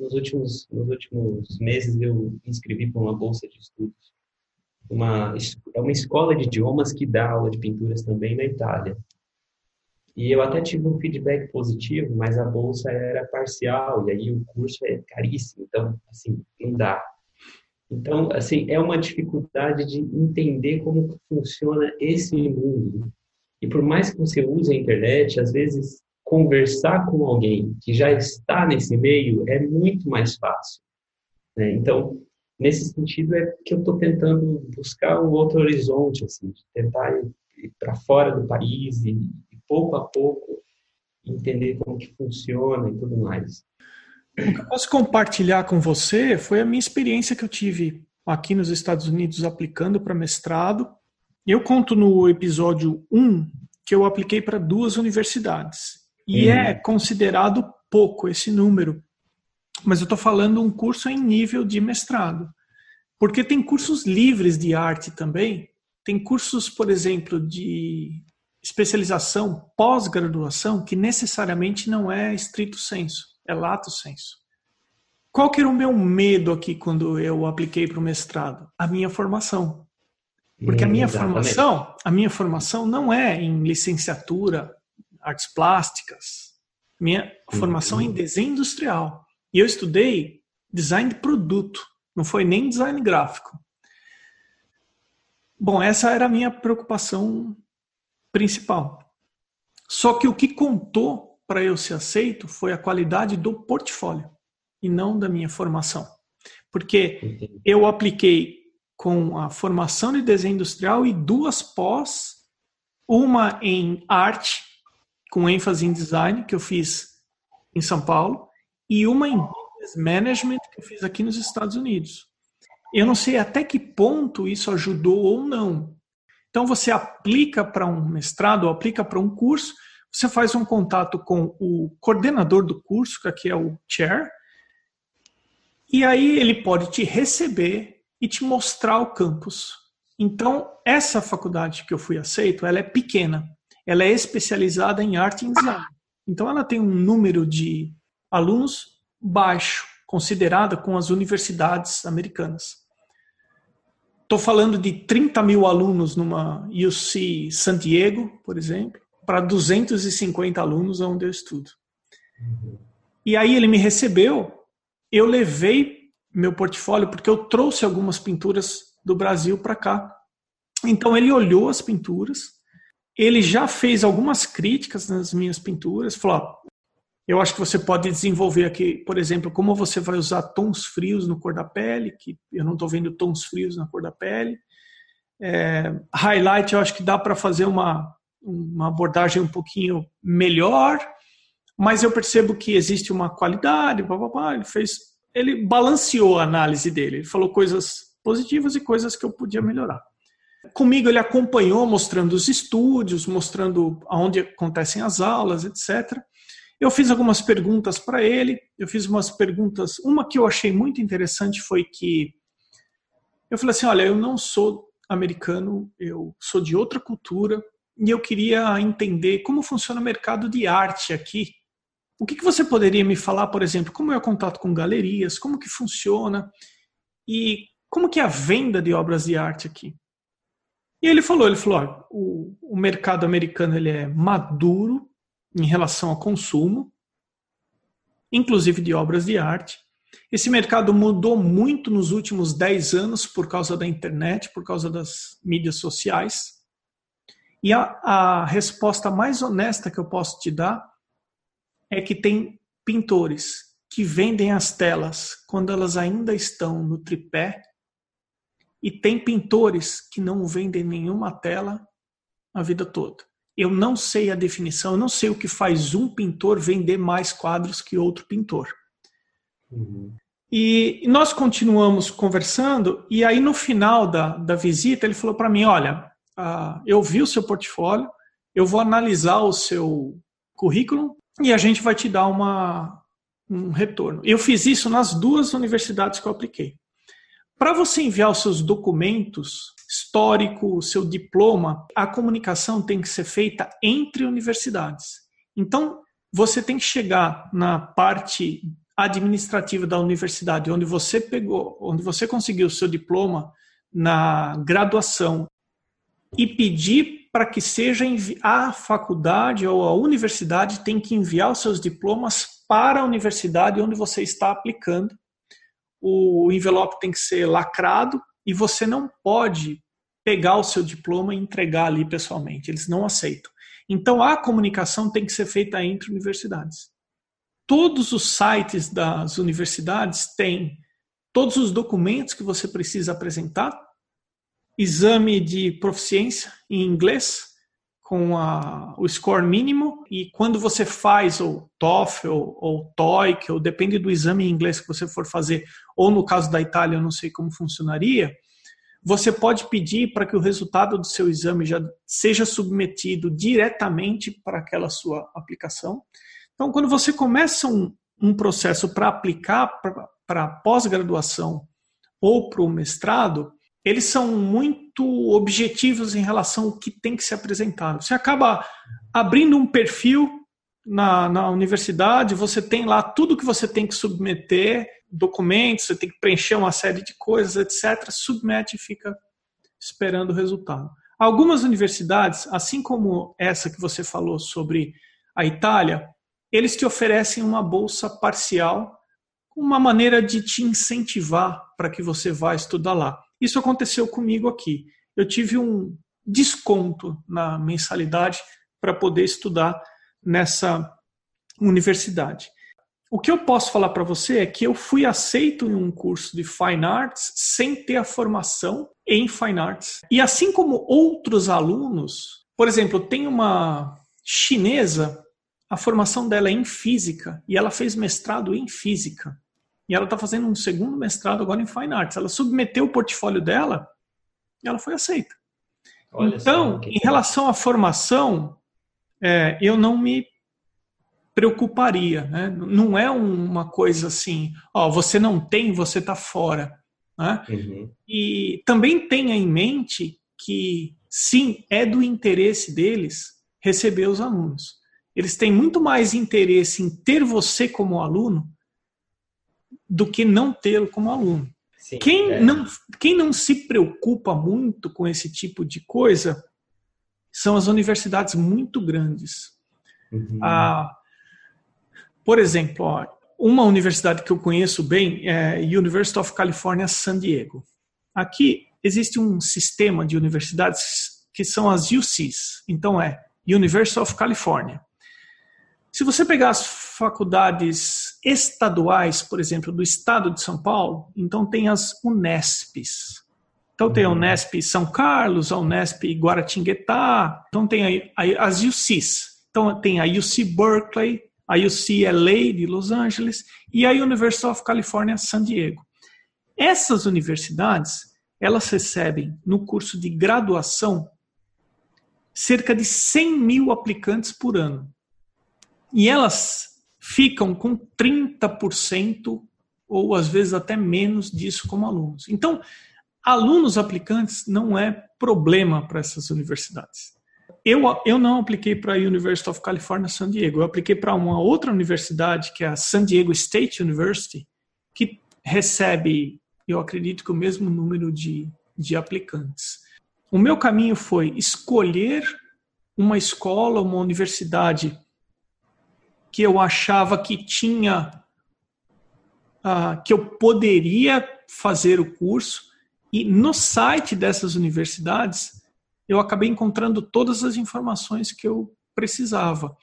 Speaker 2: Nos últimos, nos últimos meses eu me inscrevi para uma bolsa de estudos uma, é uma escola de idiomas que dá aula de pinturas também na Itália. E eu até tive um feedback positivo, mas a bolsa era parcial e aí o curso é caríssimo, então assim, não dá. Então, assim, é uma dificuldade de entender como funciona esse mundo. E por mais que você use a internet, às vezes conversar com alguém que já está nesse meio é muito mais fácil. Né? Então, nesse sentido é que eu estou tentando buscar um outro horizonte, assim, tentar ir, ir para fora do país e, e, pouco a pouco entender como que funciona e tudo mais.
Speaker 1: O que eu posso compartilhar com você foi a minha experiência que eu tive aqui nos Estados Unidos aplicando para mestrado. Eu conto no episódio 1 que eu apliquei para duas universidades. E uhum. é considerado pouco esse número mas eu estou falando um curso em nível de mestrado. Porque tem cursos livres de arte também. Tem cursos, por exemplo, de especialização pós-graduação que necessariamente não é estrito senso, é lato senso. Qual que era o meu medo aqui quando eu apliquei para o mestrado? A minha formação. Porque a minha Exatamente. formação, a minha formação não é em licenciatura, artes plásticas. Minha formação é em desenho industrial. E eu estudei design de produto, não foi nem design gráfico. Bom, essa era a minha preocupação principal. Só que o que contou para eu ser aceito foi a qualidade do portfólio e não da minha formação. Porque eu apliquei com a formação de desenho industrial e duas pós, uma em arte, com ênfase em design, que eu fiz em São Paulo, e uma em Business Management que eu fiz aqui nos Estados Unidos. Eu não sei até que ponto isso ajudou ou não. Então você aplica para um mestrado ou aplica para um curso, você faz um contato com o coordenador do curso, que aqui é o chair, e aí ele pode te receber e te mostrar o campus. Então, essa faculdade que eu fui aceito, ela é pequena. Ela é especializada em arte e design. Então, ela tem um número de alunos baixo, considerada com as universidades americanas. Estou falando de 30 mil alunos numa UC San Diego, por exemplo, para 250 alunos onde eu estudo. E aí ele me recebeu, eu levei meu portfólio porque eu trouxe algumas pinturas do Brasil para cá. Então ele olhou as pinturas, ele já fez algumas críticas nas minhas pinturas, falou: eu acho que você pode desenvolver aqui, por exemplo, como você vai usar tons frios no cor da pele, que eu não estou vendo tons frios na cor da pele. É, highlight, eu acho que dá para fazer uma, uma abordagem um pouquinho melhor. mas eu percebo que existe uma qualidade, blá, blá, blá. ele fez, ele balanceou a análise dele, ele falou coisas positivas e coisas que eu podia melhorar. Comigo ele acompanhou mostrando os estúdios, mostrando aonde acontecem as aulas, etc. Eu fiz algumas perguntas para ele, eu fiz umas perguntas, uma que eu achei muito interessante foi que eu falei assim, olha, eu não sou americano, eu sou de outra cultura e eu queria entender como funciona o mercado de arte aqui o que, que você poderia me falar, por exemplo, como é o contato com galerias, como que funciona e como que é a venda de obras de arte aqui? E ele falou, ele falou, ó, o, o mercado americano ele é maduro em relação ao consumo, inclusive de obras de arte. Esse mercado mudou muito nos últimos 10 anos por causa da internet, por causa das mídias sociais. E a, a resposta mais honesta que eu posso te dar é que tem pintores que vendem as telas quando elas ainda estão no tripé e tem pintores que não vendem nenhuma tela a vida toda. Eu não sei a definição, eu não sei o que faz um pintor vender mais quadros que outro pintor. Uhum. E nós continuamos conversando, e aí no final da, da visita ele falou para mim: Olha, uh, eu vi o seu portfólio, eu vou analisar o seu currículo e a gente vai te dar uma, um retorno. Eu fiz isso nas duas universidades que eu apliquei. Para você enviar os seus documentos, histórico, seu diploma, a comunicação tem que ser feita entre universidades. Então, você tem que chegar na parte administrativa da universidade, onde você pegou, onde você conseguiu o seu diploma na graduação e pedir para que seja a faculdade ou a universidade tem que enviar os seus diplomas para a universidade onde você está aplicando. O envelope tem que ser lacrado e você não pode pegar o seu diploma e entregar ali pessoalmente. Eles não aceitam. Então a comunicação tem que ser feita entre universidades. Todos os sites das universidades têm todos os documentos que você precisa apresentar exame de proficiência em inglês com a, o score mínimo e quando você faz o TOEFL ou TOEIC, ou depende do exame em inglês que você for fazer, ou no caso da Itália, eu não sei como funcionaria, você pode pedir para que o resultado do seu exame já seja submetido diretamente para aquela sua aplicação. Então, quando você começa um, um processo para aplicar para pós-graduação ou para o mestrado, eles são muito objetivos em relação ao que tem que ser apresentado. Você acaba abrindo um perfil na, na universidade, você tem lá tudo que você tem que submeter, documentos, você tem que preencher uma série de coisas, etc. Submete e fica esperando o resultado. Algumas universidades, assim como essa que você falou sobre a Itália, eles te oferecem uma bolsa parcial, uma maneira de te incentivar para que você vá estudar lá. Isso aconteceu comigo aqui. Eu tive um desconto na mensalidade para poder estudar nessa universidade. O que eu posso falar para você é que eu fui aceito em um curso de Fine Arts sem ter a formação em Fine Arts. E assim como outros alunos, por exemplo, tem uma chinesa, a formação dela é em física e ela fez mestrado em física e ela está fazendo um segundo mestrado agora em Fine Arts. Ela submeteu o portfólio dela e ela foi aceita. Olha então, em relação à formação, é, eu não me preocuparia. Né? Não é uma coisa assim, ó, você não tem, você está fora. Né? Uhum. E também tenha em mente que, sim, é do interesse deles receber os alunos. Eles têm muito mais interesse em ter você como aluno do que não tê-lo como aluno. Sim, quem, é. não, quem não se preocupa muito com esse tipo de coisa são as universidades muito grandes. Uhum. Ah, por exemplo, ó, uma universidade que eu conheço bem é a University of California San Diego. Aqui existe um sistema de universidades que são as UCs. Então é University of California. Se você pegar as faculdades estaduais, por exemplo, do estado de São Paulo, então tem as Unesps. Então tem a uhum. Unesp São Carlos, a Unesp Guaratinguetá, então tem aí as UCs. Então tem a UC Berkeley, a UCLA de Los Angeles e a University of California San Diego. Essas universidades, elas recebem no curso de graduação cerca de 100 mil aplicantes por ano. E elas ficam com 30% ou às vezes até menos disso como alunos. Então, alunos aplicantes não é problema para essas universidades. Eu, eu não apliquei para a University of California San Diego, eu apliquei para uma outra universidade, que é a San Diego State University, que recebe, eu acredito que o mesmo número de, de aplicantes. O meu caminho foi escolher uma escola, uma universidade que eu achava que tinha, uh, que eu poderia fazer o curso, e no site dessas universidades eu acabei encontrando todas as informações que eu precisava.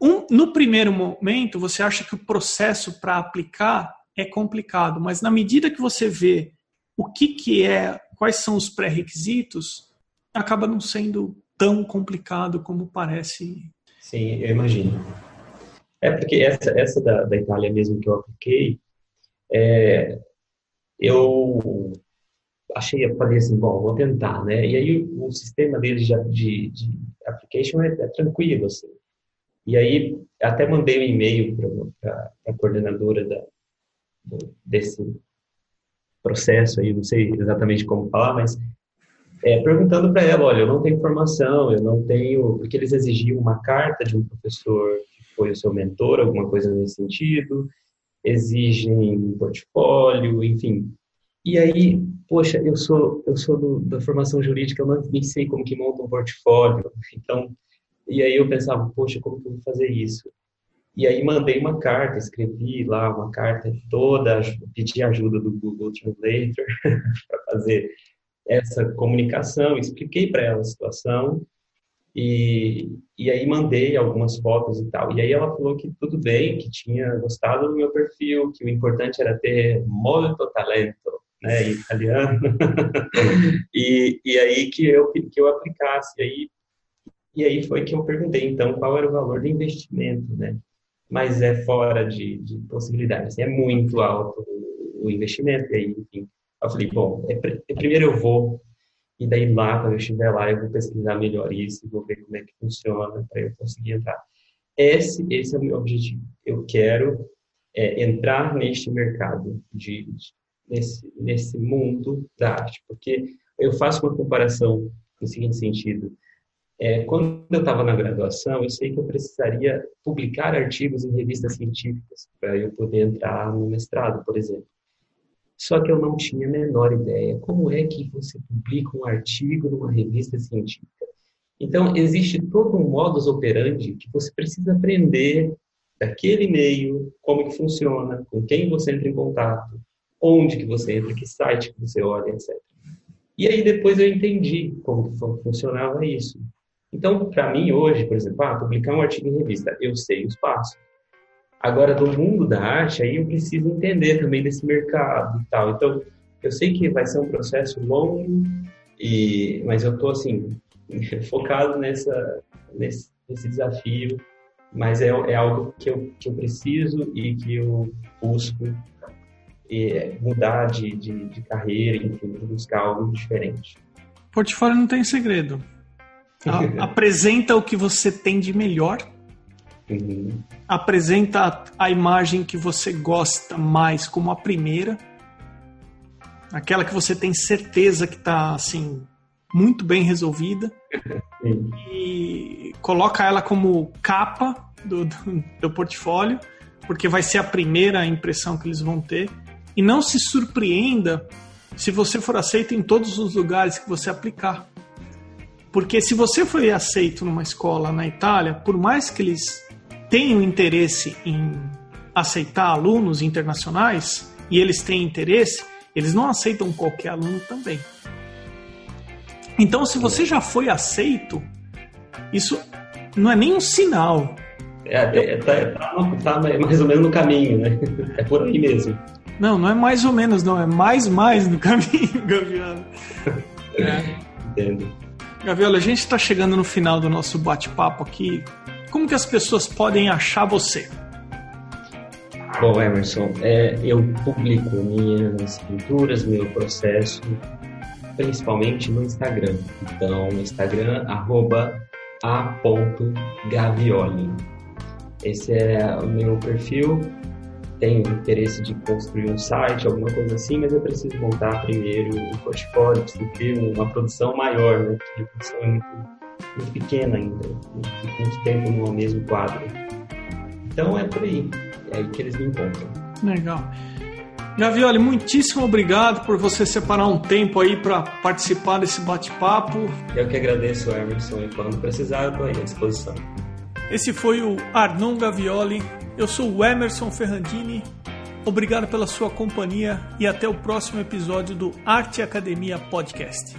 Speaker 1: Um, no primeiro momento, você acha que o processo para aplicar é complicado, mas na medida que você vê o que, que é quais são os pré-requisitos, acaba não sendo tão complicado como parece.
Speaker 2: Sim, eu imagino. É porque essa, essa da, da Itália mesmo que eu apliquei, é, eu achei, eu falei assim, bom, vou tentar, né? E aí o, sistema deles de, de, de application é, é, tranquilo, assim. E aí até mandei um e-mail para a coordenadora da, desse processo aí, não sei exatamente como falar, mas é, perguntando para ela, olha, eu não tenho formação, eu não tenho, porque eles exigiam uma carta de um professor foi o seu mentor, alguma coisa nesse sentido, exigem um portfólio, enfim. E aí, poxa, eu sou eu sou do, da formação jurídica, eu nem sei como que monta um portfólio, então, e aí eu pensava, poxa, como que eu vou fazer isso? E aí mandei uma carta, escrevi lá uma carta toda, pedi ajuda do Google Translator para fazer essa comunicação, expliquei para ela a situação e, e aí mandei algumas fotos e tal. E aí ela falou que tudo bem, que tinha gostado do meu perfil, que o importante era ter molto talento, né, italiano. e, e aí que eu que eu aplicasse. E aí, e aí foi que eu perguntei então qual era o valor do investimento, né? mas é fora de, de possibilidades. É muito alto o investimento, e aí, enfim. Eu falei, bom, é, primeiro eu vou, e daí lá, quando eu estiver lá, eu vou pesquisar melhor isso, vou ver como é que funciona para eu conseguir entrar. Esse, esse é o meu objetivo. Eu quero é, entrar neste mercado, de, de, nesse, nesse mundo da arte, porque eu faço uma comparação no seguinte sentido. É, quando eu estava na graduação, eu sei que eu precisaria publicar artigos em revistas científicas para eu poder entrar no mestrado, por exemplo. Só que eu não tinha a menor ideia como é que você publica um artigo numa revista científica. Então, existe todo um modus operandi que você precisa aprender daquele meio, como que funciona, com quem você entra em contato, onde que você entra, que site que você olha, etc. E aí depois eu entendi como funcionava isso. Então, para mim, hoje, por exemplo, ah, publicar um artigo em revista, eu sei os passos. Agora, do mundo da arte, aí eu preciso entender também desse mercado e tal. Então, eu sei que vai ser um processo longo, e, mas eu estou, assim, focado nessa, nesse, nesse desafio. Mas é, é algo que eu, que eu preciso e que eu busco é, mudar de, de, de carreira, enfim, buscar algo diferente.
Speaker 1: Portfólio não tem segredo a, apresenta o que você tem de melhor. Uhum. Apresenta a, a imagem que você gosta mais como a primeira. Aquela que você tem certeza que está assim muito bem resolvida. E coloca ela como capa do, do, do portfólio, porque vai ser a primeira impressão que eles vão ter. E não se surpreenda se você for aceito em todos os lugares que você aplicar. Porque se você foi aceito numa escola na Itália, por mais que eles tenham interesse em aceitar alunos internacionais, e eles têm interesse, eles não aceitam qualquer aluno também. Então, se você já foi aceito, isso não é nem um sinal.
Speaker 2: É, é, tá, tá, tá, mais ou menos no caminho, né? É por aí mesmo.
Speaker 1: Não, não é mais ou menos, não. É mais, mais no caminho, Gaviano. É. Entendo. Gaviola, a gente está chegando no final do nosso bate-papo aqui. Como que as pessoas podem achar você?
Speaker 2: Bom, Emerson, é, eu publico minhas pinturas, meu processo, principalmente no Instagram. Então, no Instagram, arroba a.gavioli. Esse é o meu perfil. Tenho interesse de construir um site, alguma coisa assim, mas eu preciso montar primeiro um portfólio, preciso uma produção maior, né? Porque a produção é muito, muito pequena ainda, muito tempo no mesmo quadro. Então é por aí, é aí que eles me encontram.
Speaker 1: Legal. Gavioli, muitíssimo obrigado por você separar um tempo aí para participar desse bate-papo.
Speaker 2: Eu que agradeço, Emerson, e quando precisar, eu estou aí à disposição.
Speaker 1: Esse foi o Arnon Gavioli. Eu sou o Emerson Ferrandini. Obrigado pela sua companhia e até o próximo episódio do Arte Academia Podcast.